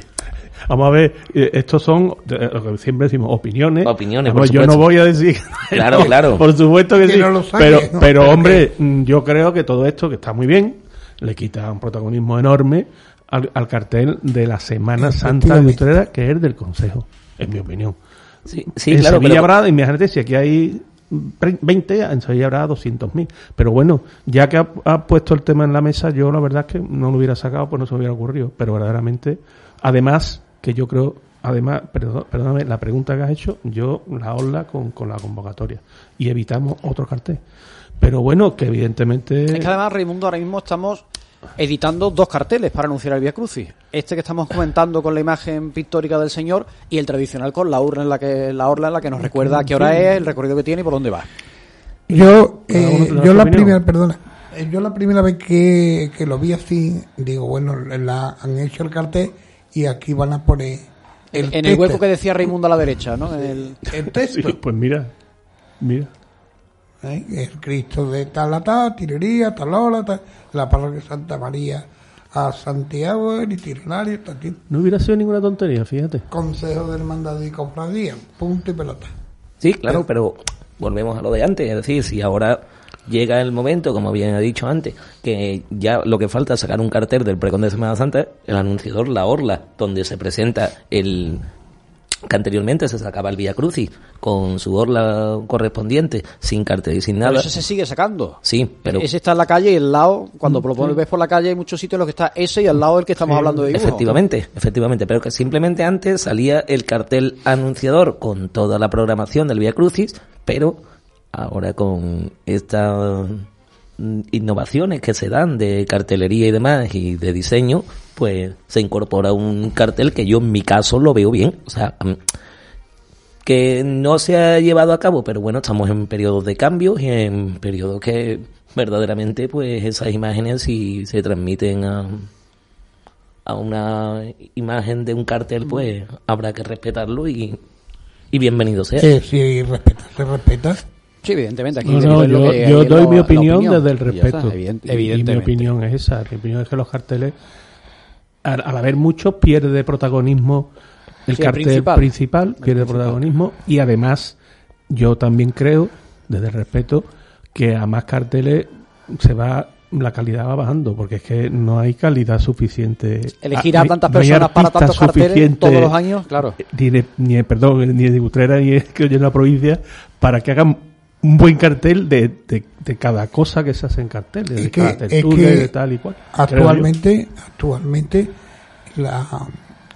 Vamos a ver, eh, estos son eh, lo que siempre decimos opiniones. Opiniones, Vamos, por yo no voy a decir. [LAUGHS] Claro, No, claro. Por supuesto que, Que sí. no lo saque, pero, ¿no? pero Pero hombre, mm, yo creo que todo esto, que está muy bien, le quita un protagonismo enorme al, al cartel de la Semana Santa de. Utrera, que es del Consejo, en mi opinión. Sí, sí en claro, Sevilla pero- habrá, imagínate, si aquí hay 20, en Sevilla habrá 200.000. Pero bueno, ya que ha, puesto el tema en la mesa, yo la verdad es que no lo hubiera sacado, pues no se me hubiera ocurrido. Pero verdaderamente, además, que yo creo, además, perdón, perdóname, la pregunta que has hecho, yo la habla con, con la convocatoria. Y evitamos otro cartel. Pero bueno, que evidentemente... Es que además, Raimundo, ahora mismo estamos editando dos carteles para anunciar el Via Crucis. Este que estamos comentando con la imagen pictórica del señor y el tradicional con la urna en la que la orla en la que nos recuerda a qué hora es, el recorrido que tiene y por dónde va. Yo, eh, yo la opinión. primera, perdona, eh, yo la primera vez que, que lo vi así, digo, bueno, la, han hecho el cartel y aquí van a poner el en el hueco que decía Raimundo a la derecha, ¿no? El, el texto. Sí, [LAUGHS] pues mira, mira. ¿Eh? El Cristo de tal a tal, tirería, tal hora, tal, la parroquia de Santa María a Santiago, el itinerario, tal, tal. No hubiera sido ninguna tontería, fíjate. Consejo de Hermandad y Cofradía, punto y pelota. Sí, claro, pero volvemos a lo de antes. Es decir, si ahora llega el momento, como bien ha dicho antes, que ya lo que falta es sacar un cartel del pregón de Semana Santa, el anunciador La Orla, donde se presenta el que anteriormente se sacaba el Vía Crucis con su orla correspondiente, sin cartel y sin Pero nada. ese se sigue sacando. Sí, pero Ese está en la calle y el lado, cuando lo pones- ves por la calle hay muchos sitios en los que está ese y al lado el que estamos hablando de dibujo. Efectivamente, efectivamente, pero que simplemente antes salía el cartel anunciador con toda la programación del Via Crucis, pero ahora con estas mm, innovaciones que se dan de cartelería y demás y de diseño, pues se incorpora un cartel que yo en mi caso lo veo bien, o sea, mm, que no se ha llevado a cabo, pero bueno, estamos en periodos de cambios y en periodos que verdaderamente pues esas imágenes si se transmiten a, a una imagen de un cartel, pues habrá que respetarlo y, y bienvenido sea. Eh, si respeta, se respeta. Sí, evidentemente. Aquí No, yo, que- doy mi opinión, desde el está, respeto. evident- Y- y mi evidentemente. opinión es esa. Mi opinión es que los carteles, al, al haber muchos, pierde protagonismo el Sí, cartel principal. principal, El pierde principal. protagonismo y además yo también creo, desde el respeto, que a más carteles se va la calidad va bajando porque es que no hay calidad suficiente Elegir Ah, a hay- tantas no personas para tantos carteles todos los años, claro. ni de, ni de- perdón, ni de Utrera ni de, que oye en la provincia para que hagan un buen cartel de, de, de cada cosa que se hace en carteles, de que, cada tertulia, de tal y cual. actualmente, actualmente la,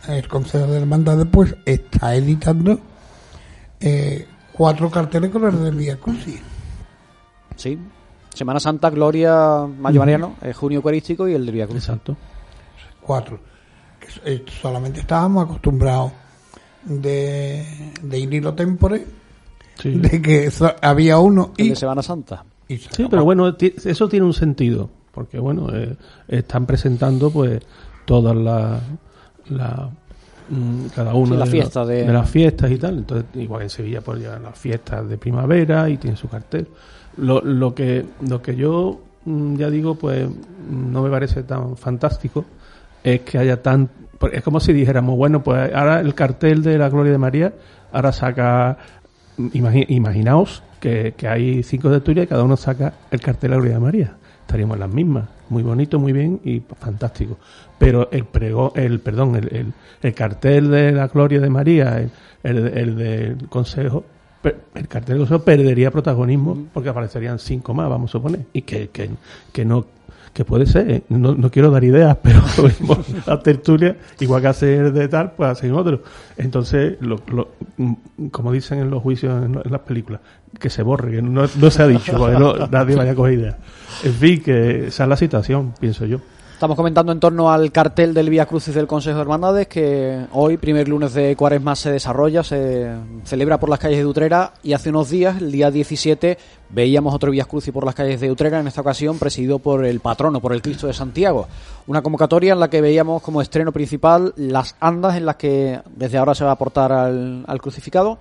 el Consejo de Hermandades pues está editando eh, cuatro carteles con el del Vía Crucis. Sí. Semana Santa, Gloria, Mayo Mariano, eh, Junio Eucarístico y el del Vía. Exacto. Cuatro. Que eh, solamente estábamos acostumbrados de, de ir hilo tempore, Sí. de que so- había uno y, de Semana Santa. y se Sí, acabó. pero bueno, eso tiene un sentido, porque bueno, eh, están presentando pues todas las la, mm, cada una Sí, la de, fiesta la- de- de las fiestas y tal. Entonces, igual en Sevilla pues llevan las fiestas de primavera y tiene su cartel. Lo, lo que lo que yo mm, ya digo pues mm, no me parece tan fantástico es que haya tan porque es como si dijéramos bueno pues ahora el cartel de la Gloria de María ahora saca Imagi- imaginaos que, que hay cinco de Turia y cada uno saca el cartel de la Gloria de María. Estaríamos en las mismas. Muy bonito, muy bien y fantástico. Pero el pregón, el, perdón, el, el, el cartel de la Gloria de María, el, el, el del Consejo, el cartel del Consejo perdería protagonismo porque aparecerían cinco más, vamos a suponer. Y que, que, que no, que puede ser, ¿eh? no, no quiero dar ideas, [LAUGHS] pero la tertulia, igual que hacer de tal, pues hacen otro. Entonces, lo, lo- mm, como dicen en los juicios, en las películas, que se borre, que no, no se ha dicho, porque no- nadie vaya a coger ideas. En fin, que esa es la situación, pienso yo. Estamos comentando en torno al cartel del Vía Crucis del Consejo de Hermandades que hoy, primer lunes de Cuaresma, se desarrolla, se celebra por las calles de Utrera y hace unos días, el día 17, veíamos otro Vía Crucis por las calles de Utrera, en esta ocasión presidido por el patrono, por el Cristo de Santiago. Una convocatoria en la que veíamos como estreno principal las andas en las que desde ahora se va a aportar al, al crucificado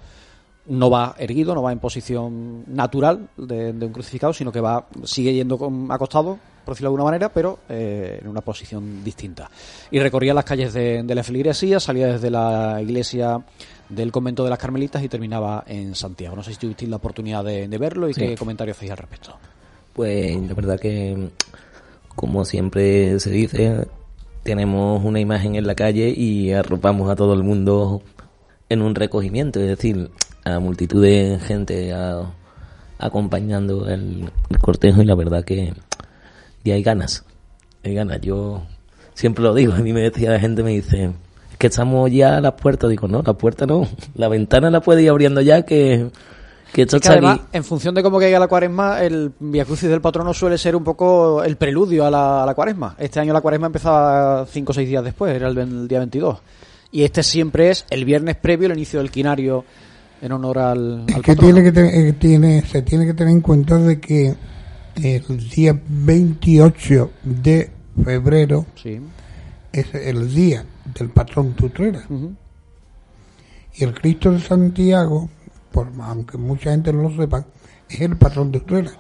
no va erguido, no va en posición natural de, de un crucificado, sino que va sigue yendo acostado, por decirlo de alguna manera, pero eh, en una posición distinta. Y recorría las calles de, de la feligresía, salía desde la iglesia del convento de las Carmelitas y terminaba en Santiago. No sé si tuvisteis la oportunidad de, de verlo y Sí. qué comentarios hacéis al respecto. Pues la verdad que, como siempre se dice, tenemos una imagen en la calle y arropamos a todo el mundo en un recogimiento, es decir, a multitud de gente a- acompañando el, el cortejo y la verdad que y hay ganas, hay ganas. Yo siempre lo digo, [LAUGHS] a mí me decía la gente, me dice, es que estamos ya a las puertas, digo, no, la puerta no, [LAUGHS] la ventana la puede ir abriendo ya que, que esto Es que está además, aquí. en función de cómo caiga la cuaresma, el Via Crucis del patrono suele ser un poco el preludio a la, a la cuaresma. Este año la cuaresma empezaba cinco o seis días después, era el, el día 22. Y este siempre es el viernes previo al inicio del quinario en honor al, al Es que patrono. tiene que te- eh, tiene, se tiene que tener en cuenta de que el día 28 de febrero Sí. es el día del patrón Tutrera. Ujú. Y el Cristo de Santiago, por, aunque mucha gente no lo sepa, es el patrón de Utrera.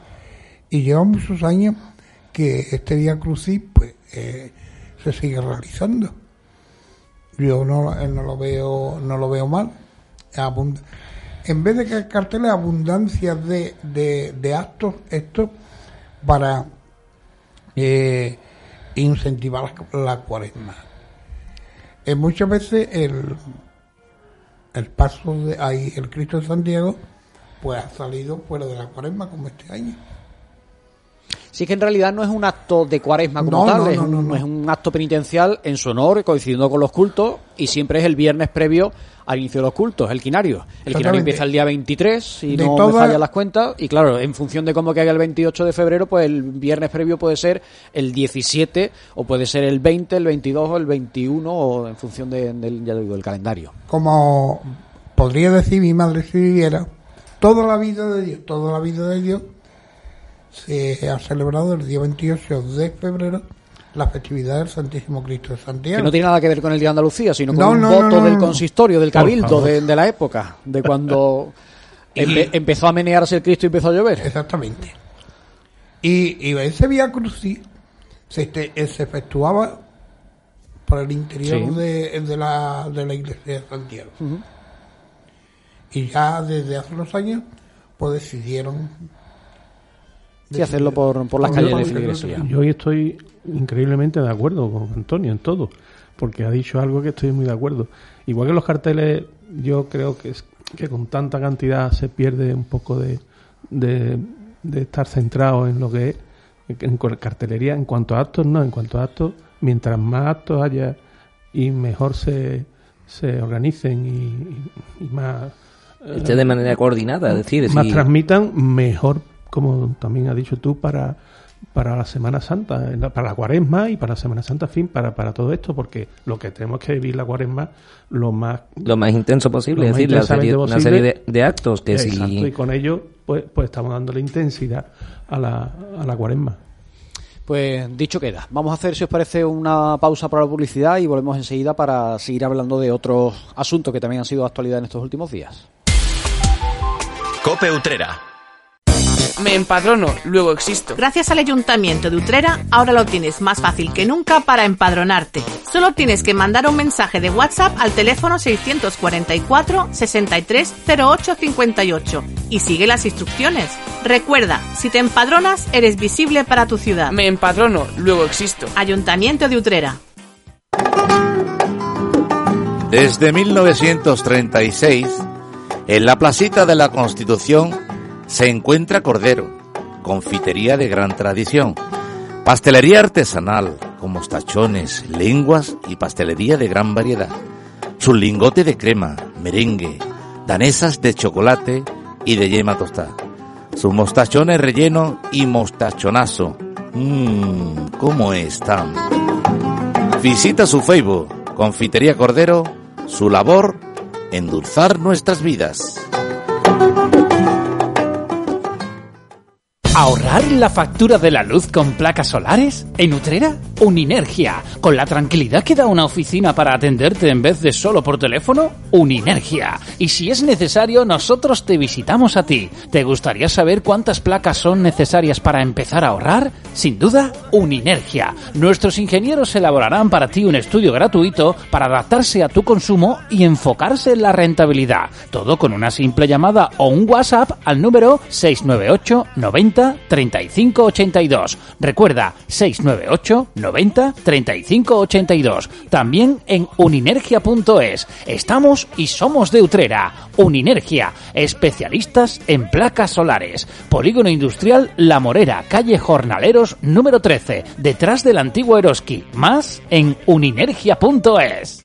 Y lleva muchos años que este día crucis pues, eh, se sigue realizando. Yo no, eh, no lo veo no lo veo mal. Es abund- en vez de que carteles abundancia de, de, de actos estos para eh, incentivar la, cuaresma. Eh, muchas veces el, el paso de ahí, el Cristo de Santiago, pues ha salido fuera de la cuaresma como este año. Sí que en realidad no es un acto de cuaresma como No, tal, no, es, no, un, no, no. es un acto penitencial en su honor, coincidiendo con los cultos, y siempre es el viernes previo al inicio de los cultos, el quinario. El quinario empieza el día 23, si De no toda- me fallan las cuentas, y claro, en función de cómo caiga el 28 de febrero, pues el viernes previo puede ser el 17, o puede ser el 20, el 22 o el 21, o en función de- del, ya lo digo, del calendario. Como podría decir mi madre si viviera, toda la vida de Dios, toda la vida de Dios se ha celebrado el día 28 de febrero la festividad del Santísimo Cristo de Santiago. Que no tiene nada que ver con el Día de Andalucía, sino con No, un no, voto no, no, del consistorio, del cabildo de, de la época, de cuando [LAUGHS] empe- empezó a menearse el Cristo y empezó a llover. Exactamente. Y, y ese Vía Crucis se, este- eh, se efectuaba por el interior Sí. de, de la, de la iglesia de Santiago. Y ya desde hace unos años, pues decidieron. Sí, hacerlo por, por las calles por- de. Yo hoy estoy increíblemente de acuerdo con Antonio en todo, porque ha dicho algo que estoy muy de acuerdo. Igual que los carteles, yo creo que, es, que con tanta cantidad se pierde un poco de, de, de estar centrado en lo que es en cartelería. En cuanto a actos, no, en cuanto a actos, mientras más actos haya y mejor se, se organicen y, más... Esté de manera coordinada, es decir, más si- transmitan mejor, como también has dicho tú, para, para la Semana Santa, para la Cuaresma y para la Semana Santa, en fin, para, para todo esto, porque lo que tenemos que vivir la Cuaresma lo más lo más intenso posible, es decir, la una serie de, de actos que Exacto, si y con ello pues, pues estamos dándole intensidad a la, a la Cuaresma. Pues dicho queda. Vamos a hacer, si os parece, una pausa para la publicidad y volvemos enseguida para seguir hablando de otros asuntos que también han sido de actualidad en estos últimos días. Cope Utrera. Me empadrono, luego existo. Gracias al Ayuntamiento de Utrera, ahora lo tienes más fácil que nunca para empadronarte. Solo tienes que mandar un mensaje de WhatsApp al teléfono 644 63 08 58 y sigue las instrucciones. Recuerda, si te empadronas, eres visible para tu ciudad. Me empadrono, luego existo. Ayuntamiento de Utrera. Desde 1936, en la placita de la Constitución se encuentra Cordero, confitería de gran tradición, pastelería artesanal con mostachones, lenguas y pastelería de gran variedad. Su lingote de crema, merengue, danesas de chocolate y de yema tostada. Sus mostachones relleno y mostachonazo. Mmm, ¿cómo están? Visita su Facebook, Confitería Cordero, su labor, endulzar nuestras vidas. ¿Ahorrar la factura de la luz con placas solares? ¿En Utrera? Uninergia. ¿Con la tranquilidad que da una oficina para atenderte en vez de solo por teléfono? Uninergia. Y si es necesario, nosotros te visitamos a ti. ¿Te gustaría saber cuántas placas son necesarias para empezar a ahorrar? Sin duda, Uninergia. Nuestros ingenieros elaborarán para ti un estudio gratuito para adaptarse a tu consumo y enfocarse en la rentabilidad. Todo con una simple llamada o un WhatsApp al número 698 90 35 82. Recuerda, 698 90 35 82. También en uninergia.es. Estamos y somos de Utrera. Uninergia, especialistas en placas solares. Polígono Industrial La Morera, calle Jornaleros número 13, detrás del antiguo Eroski. Más en uninergia.es.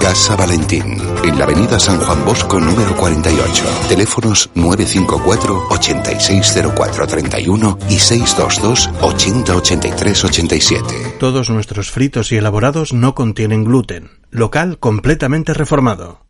Casa Valentín, en la avenida San Juan Bosco número 48. Teléfonos 954 860431 y 622 808387. Todos nuestros fritos y elaborados no contienen gluten. Local completamente reformado.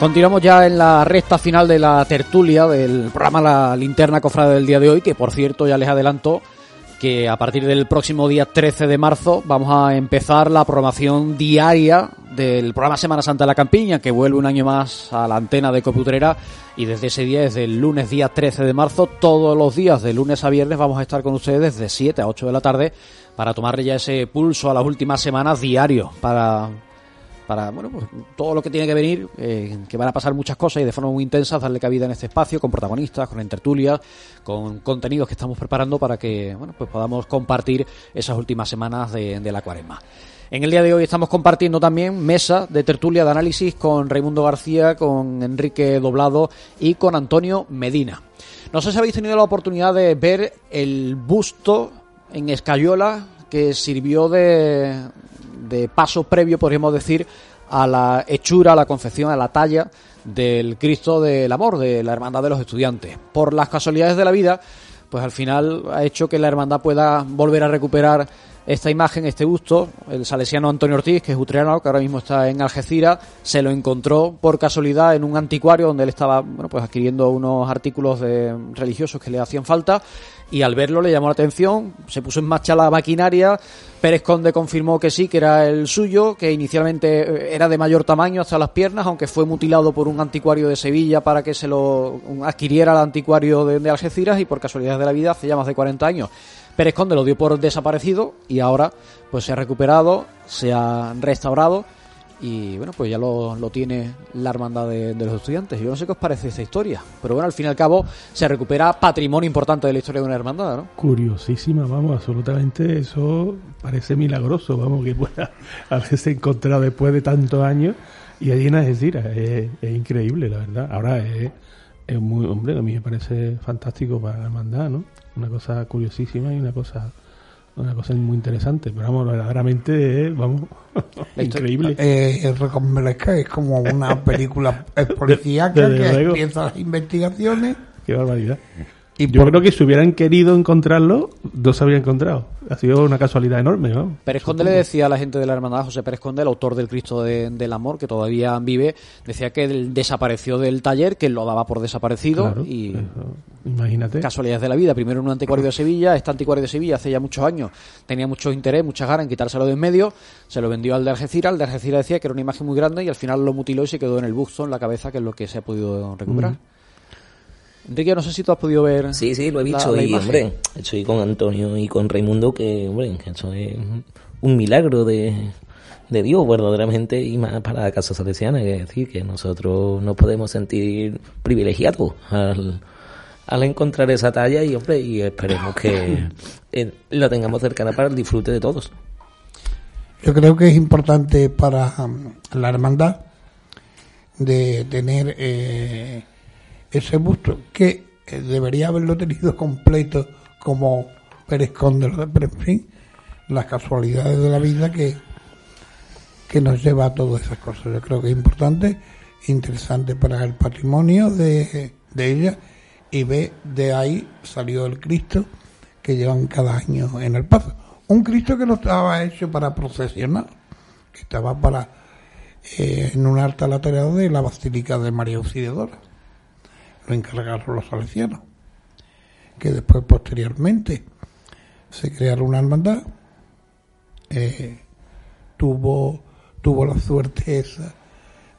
Continuamos ya en la recta final de la tertulia del programa La Linterna Cofrada del día de hoy, que por cierto ya les adelanto que a partir del próximo día 13 de marzo vamos a empezar la programación diaria del programa Semana Santa de la Campiña, que vuelve un año más a la antena de Coputrera y desde ese día, desde el lunes día 13 de marzo, todos los días de lunes a viernes vamos a estar con ustedes desde 7 a 8 de la tarde para tomarle ya ese pulso a las últimas semanas diario, para para bueno pues todo lo que tiene que venir eh, que van a pasar muchas cosas y de forma muy intensa darle cabida en este espacio con protagonistas con tertulias con contenidos que estamos preparando para que bueno pues podamos compartir esas últimas semanas de, de la cuaresma en el día de hoy estamos compartiendo también mesa de tertulia de análisis con Raimundo García, con Enrique Doblado y con Antonio Medina. No sé si habéis tenido la oportunidad de ver el busto en Escayola que sirvió de, de paso previo, podríamos decir, a la hechura, a la confección, a la talla del Cristo del Amor, de la Hermandad de los Estudiantes. Por las casualidades de la vida, pues al final ha hecho que la Hermandad pueda volver a recuperar esta imagen, este busto, el salesiano Antonio Ortiz, que es utriano, que ahora mismo está en Algeciras, se lo encontró por casualidad en un anticuario donde él estaba bueno, pues adquiriendo unos artículos de religiosos que le hacían falta y al verlo le llamó la atención, se puso en marcha la maquinaria, Pérez Conde confirmó que sí, que era el suyo, que inicialmente eh, era de mayor tamaño hasta las piernas, aunque fue mutilado por un anticuario de Sevilla para que se lo adquiriera el anticuario de, de Algeciras y por casualidad de la vida hace ya más de 40 años. Pérez Conde lo dio por desaparecido y ahora pues se ha recuperado, se ha restaurado y bueno, pues ya lo, lo tiene la hermandad de, los estudiantes. Yo no sé qué os parece esta historia, pero bueno, al fin y al cabo se recupera patrimonio importante de la historia de una hermandad, ¿no? Curiosísima, vamos, absolutamente, eso parece milagroso, vamos, que pueda [LAUGHS] haberse encontrado después de tantos años y allí en Algeciras, es, es increíble, la verdad. Ahora es, es muy, hombre, a mí me parece fantástico para la hermandad, ¿no? Una cosa curiosísima y una cosa una cosa muy interesante, pero vamos, verdaderamente es, vamos, [LAUGHS] increíble. Eh, el Reconvalesca es como una [LAUGHS] película policíaca que luego. empieza las investigaciones. Qué barbaridad. Y Yo por- creo que si hubieran querido encontrarlo, no se habría encontrado. Ha sido una casualidad enorme, ¿no? Pérez Conde le decía a la gente de la hermandad, José Pérez Conde, el autor del Cristo de- del Amor, que todavía vive, decía que él desapareció del taller, que él lo daba por desaparecido Claro, y Imagínate. casualidades de la vida. Primero en un anticuario de Sevilla, este anticuario de Sevilla hace ya muchos años tenía mucho interés, muchas ganas en quitárselo de en medio, se lo vendió al de Algeciras, el de Algeciras decía que era una imagen muy grande y al final lo mutiló y se quedó en el busto, en la cabeza, que es lo que se ha podido recuperar. Enrique, no sé si tú has podido ver. Sí, sí, lo he visto. la y, hombre, estoy con Antonio y con Raimundo, que, hombre, eso es un milagro de, de Dios, verdaderamente, y más para la Casa Salesiana, que es decir, que nosotros nos podemos sentir privilegiados al, al encontrar esa talla y, hombre, y esperemos que [LAUGHS] eh, la tengamos cercana para el disfrute de todos. Yo creo que es importante para um, la hermandad de tener eh, ese busto que eh, debería haberlo tenido [LAUGHS] completo como Pérez Conde, pero en fin, las casualidades de la vida que, que nos lleva a todas esas cosas. Yo creo que es importante, interesante para el patrimonio de, de ella y ve, de ahí salió el Cristo que llevan cada año en el paso. Un Cristo que no estaba hecho para procesionar, que estaba para eh, en un alta lateral de la Basílica de María Auxiliadora. Lo encargaron los salesianos, que después posteriormente se crearon una hermandad, eh, tuvo, tuvo la suerte esa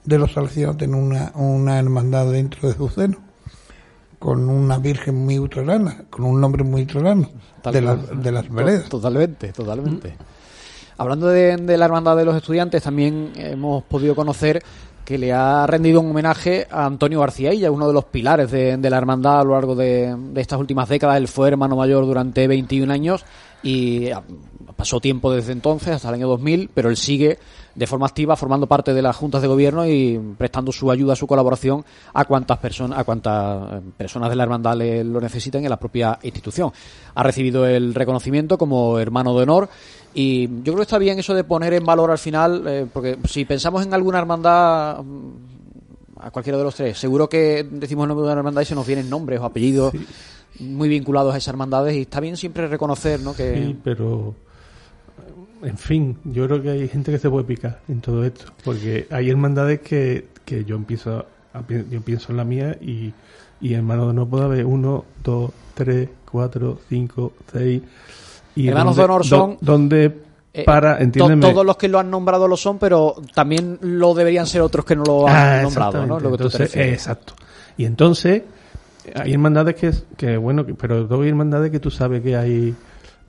de los salesianos tener una, una hermandad dentro de su seno, con una virgen muy utrerana, con un nombre muy utrerano, de, las de las veredas. Totalmente, totalmente. Hablando de, de la hermandad de los estudiantes, también hemos podido conocer que le ha rendido un homenaje a Antonio García Illa, uno de los pilares de, de la hermandad a lo largo de, de estas últimas décadas. Él fue hermano mayor durante 21 años y pasó tiempo desde entonces, hasta el año 2000, pero él sigue de forma activa formando parte de las juntas de gobierno y prestando su ayuda, su colaboración a cuantas personas, a cuantas eh, personas de la hermandad le- lo necesiten en la propia institución. Ha recibido el reconocimiento como hermano de honor y yo creo que está bien eso de poner en valor al final, eh, porque si pensamos en alguna hermandad mm, a cualquiera de los tres, seguro que decimos el nombre de una hermandad y se nos vienen nombres o apellidos muy vinculados a esas hermandades y está bien siempre reconocer, ¿no? Que Sí, pero en fin, yo creo que hay gente que se puede picar en todo esto, porque hay hermandades que, que yo empiezo a yo pienso en la mía y, y hermanos no puede haber uno, dos, tres, cuatro, cinco, seis y Hermanos donde- de honor do- son- donde Eh, para, to- entiéndeme. todos los que lo han nombrado lo son, pero también lo deberían ser otros que no lo han Ah, nombrado, ¿no? exactamente. Lo que tú te Entonces, refieres. exacto. Y entonces, hay hermandades que, que bueno, que- pero hay hermandades que tú sabes que hay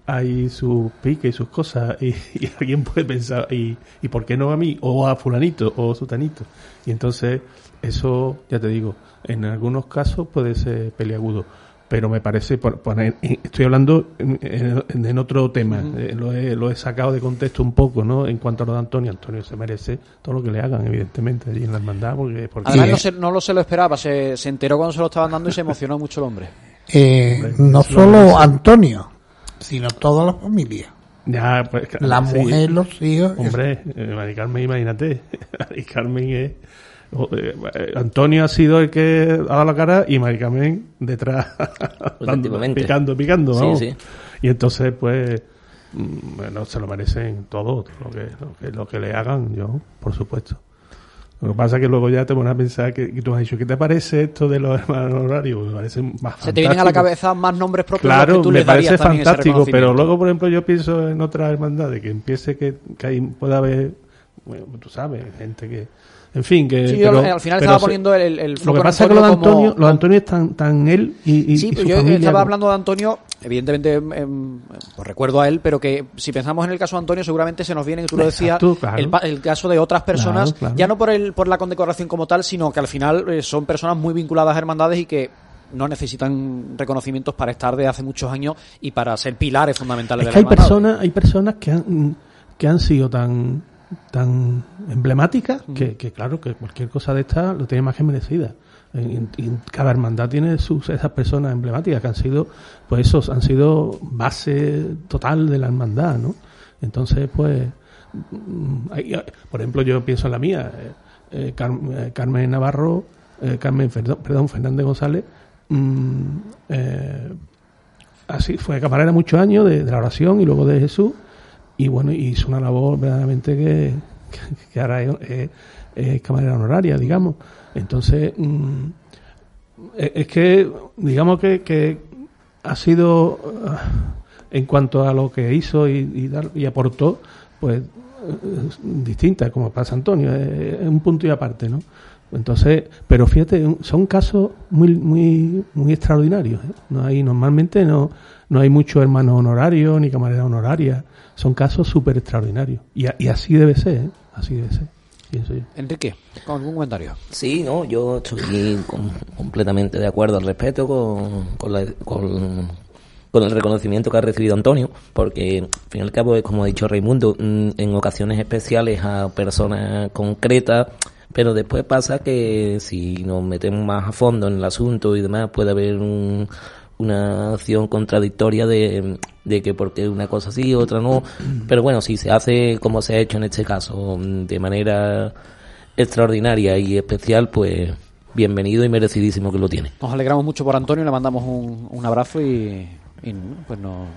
hay sus piques y sus cosas y, [LAUGHS] y alguien puede pensar y, y por qué no a mí o a fulanito o sutanito. Y entonces eso ya te digo en algunos casos puede ser peliagudo. Pero me parece por estoy hablando en, en- en otro tema eh, lo, he, lo he sacado de contexto un poco no en cuanto a lo de Antonio Antonio se merece todo lo que le hagan evidentemente allí en la hermandad porque, porque Además, no, se, no lo se lo esperaba, se, se enteró cuando se lo estaban dando y se emocionó mucho el hombre. Eh, no solo. Antonio, sino toda la familia. Ya, pues, claro, La sí. mujer, los hijos. Hombre, eh, Mari Carmen, imagínate. [LAUGHS] Mari Carmen es. eh, Antonio ha sido el que ha dado la cara y Mari Carmen detrás, [LAUGHS] dando- picando, picando, Sí, vamos. sí. Y entonces, pues, mm, bueno, se lo merecen todo, lo que, lo que, lo que le hagan, yo, por supuesto. Lo que pasa es que luego ya te pones a pensar que, que tú has dicho, ¿qué te parece esto de los hermanos honorarios? Me parece más Se te vienen a la cabeza más nombres propios los Claro, que tú me les parece fantástico, pero luego, por ejemplo, yo pienso en otras hermandades, que empiece que, que ahí pueda haber, bueno, tú sabes, gente que, en fin, que... Sí, pero- al final estaba se- poniendo el, el Lo que pasa es que lo de Antonio como- Antonio, lo de Antonio es tan, tan él y, y, Sí, y pero su yo familia. estaba hablando de Antonio, evidentemente em, pues recuerdo a él, pero que si pensamos en el caso de Antonio, seguramente se nos viene, tú lo decías, Exacto, claro. el, caso de otras personas, Claro, claro. ya no por el por la condecoración como tal, sino que al final eh, son personas muy vinculadas a hermandades y que no necesitan reconocimientos para estar de hace muchos años y para ser pilares fundamentales Es de la hay personas, hay personas que han, que han sido tan, tan emblemáticas que, que, claro, que cualquier cosa de esta lo tiene más que merecida. En, en cada hermandad tiene sus, esas personas emblemáticas que han sido, pues esos han sido base total de la hermandad, ¿no? Entonces, pues, mm, por ejemplo, yo pienso en la mía, eh, eh, eh, Carmen Navarro, eh, Carmen, perdón, Fernández González, mm, así fue camarera muchos años de, la oración y luego de Jesús y bueno hizo una labor verdaderamente que, que ahora es camarera honoraria digamos entonces mm, es es que digamos que, que ha sido ah, en cuanto a lo que hizo y, y, dar- y aportó pues eh, distinta como pasa Antonio es, un punto y aparte no entonces pero fíjate son casos muy muy muy extraordinarios ¿eh? no hay normalmente no no hay muchos hermanos honorarios ni camarera honoraria son casos súper extraordinarios y, y así debe ser ¿eh? así debe ser pienso yo Enrique, ¿con algún comentario? Sí, no, yo estoy com- completamente de acuerdo al respecto con, con, la- con- con el reconocimiento que ha recibido Antonio, porque al fin y al cabo es como ha dicho Raimundo, mm, en ocasiones especiales a personas concretas, Pero después pasa que si nos metemos más a fondo en el asunto y demás, puede haber un, una acción contradictoria de, de que porque una cosa sí, otra no. Pero bueno, si se hace como se ha hecho en este caso, de manera extraordinaria y especial, pues bienvenido y merecidísimo que lo tiene. Nos alegramos mucho por Antonio, le mandamos un, un abrazo y, y, pues nos,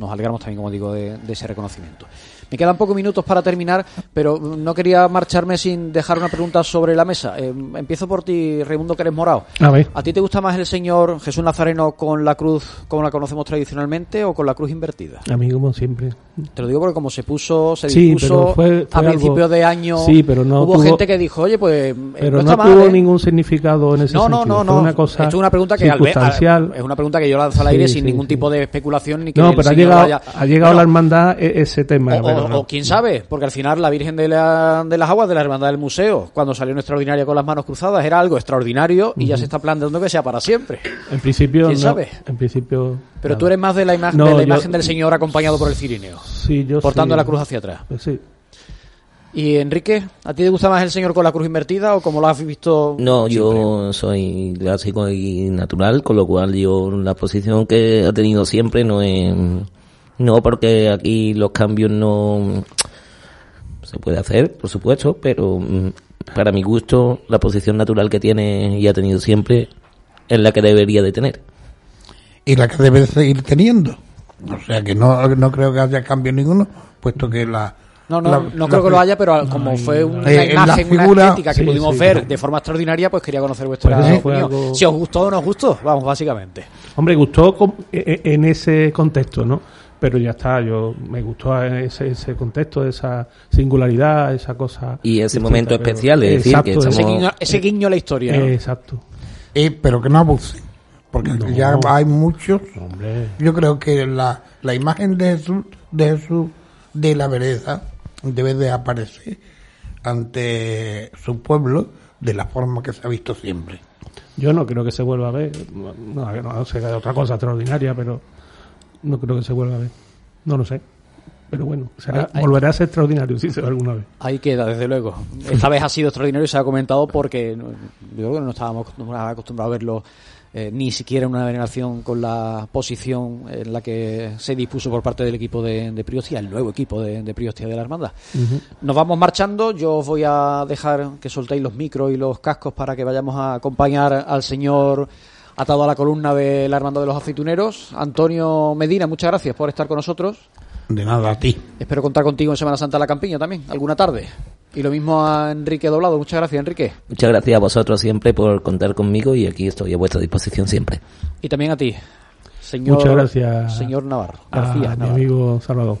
nos alegramos también, como digo, de, de ese reconocimiento. Me quedan pocos minutos para terminar, pero no quería marcharme sin dejar una pregunta sobre la mesa. Eh, empiezo por ti, Raimundo, que eres morado. A ver. ¿A ti te gusta más el señor Jesús Nazareno con la cruz como la conocemos tradicionalmente o con la cruz invertida? A mí, como siempre. Te lo digo porque como se puso, se Sí, dispuso pero fue- fue a principios de año, Sí, pero no hubo tuvo- gente que dijo, oye, pues eh, Pero no no, tuvo mal, ¿eh? ningún significado en ese No, no, sentido. no, Fue no. una cosa Esto es una pregunta que al es una pregunta que yo lanzo al aire Sí, sin ningún tipo de especulación ni que No, pero ha señor llegado, vaya- ha llegado Bueno, la hermandad e- ese tema. o, pero o- no. o quién sabe, porque al final la Virgen de, la- de las Aguas de la Hermandad del Museo, cuando salió en extraordinaria con las manos cruzadas, era algo extraordinario y ya se está planteando que sea para siempre. En principio, ¿Quién no. sabe? En principio. Pero nada. tú eres más de la, imagen No, de la yo- imagen del Señor acompañado por el cirineo, Sí, yo portando sí. la cruz hacia atrás. Pues sí. Y Enrique, ¿a ti te gusta más el Señor con la cruz invertida o como lo has visto? No, yo soy clásico y natural, con lo cual yo la posición que ha tenido siempre no es... No, porque aquí los cambios no... Se puede hacer, por supuesto, pero mm, para mi gusto la posición natural que tiene y ha tenido siempre es la que debería de tener. y la que debe seguir teniendo. O sea que no, no creo que haya cambio ninguno, puesto que la... No, no, la- no la- creo que lo haya, pero como fue una Eh, imagen, una figura- estética que Sí, pudimos sí, ver claro. de forma extraordinaria, pues quería conocer vuestra Pues opinión. algo- Si os gustó o no os gustó, vamos, básicamente. Hombre, gustó e- e- en ese contexto, ¿no? Pero ya está, yo me gustó ese, ese contexto, esa singularidad, esa cosa. Y ese distinta, momento especial, es decir, que estamos- Ese guiño, ese guiño a la historia. ¿no? Exacto. Eh, pero que no abusen, porque No. ya hay muchos. Hombre. Yo creo que la, la imagen de Jesús, de Jesús de la vereda debe de aparecer ante su pueblo de la forma que se ha visto siempre. Yo no creo que se vuelva a ver. No, no, no sé, otra cosa extraordinaria, pero no creo que se vuelva a ver. No lo sé. Pero bueno, será- volverá a ser extraordinario si se ve alguna vez. Ahí queda, desde luego. Esta vez ha sido extraordinario y se ha comentado porque yo creo que no estábamos acostumbrados acostumbrados a verlo eh, ni siquiera en una veneración con la posición en la que se dispuso por parte del equipo de, de Priostia, el nuevo equipo de, de Priostia de la Hermandad. Nos vamos marchando. Yo os voy a dejar que soltéis los micros y los cascos para que vayamos a acompañar al señor atado a la columna de la Hermandad de los Aceituneros. Antonio Medina, muchas gracias por estar con nosotros. De nada a ti. Espero contar contigo en Semana Santa de la Campiña también, alguna tarde. Y lo mismo a Enrique Doblado. Muchas gracias, Enrique. Muchas gracias a vosotros siempre por contar conmigo y aquí estoy a vuestra disposición siempre. Y también a ti, señor, Muchas gracias señor Navarro. a García mi Navarro. amigo Salvador.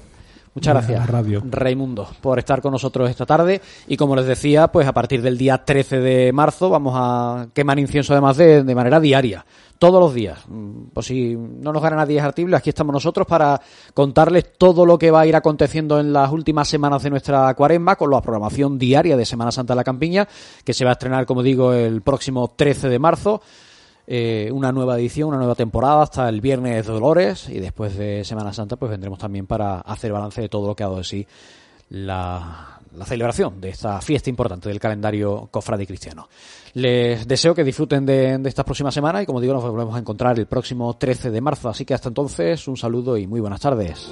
Muchas gracias, radio. Raimundo, por estar con nosotros esta tarde. Y como les decía, pues a partir del día 13 de marzo vamos a quemar incienso además de, de manera diaria, todos los días. Mm, Por si no nos gana nadie artible, aquí estamos nosotros para contarles todo lo que va a ir aconteciendo en las últimas semanas de nuestra cuaresma con la programación diaria de Semana Santa de la Campiña, que se va a estrenar, como digo, el próximo 13 de marzo. Eh, una nueva edición, una nueva temporada hasta el viernes de Dolores y después de Semana Santa pues vendremos también para hacer balance de todo lo que ha dado de sí la, la celebración de esta fiesta importante del calendario cofrade cristiano. Les deseo que disfruten de, de estas próximas semanas y como digo nos volvemos a encontrar el próximo 13 de marzo, así que hasta entonces un saludo y muy buenas tardes.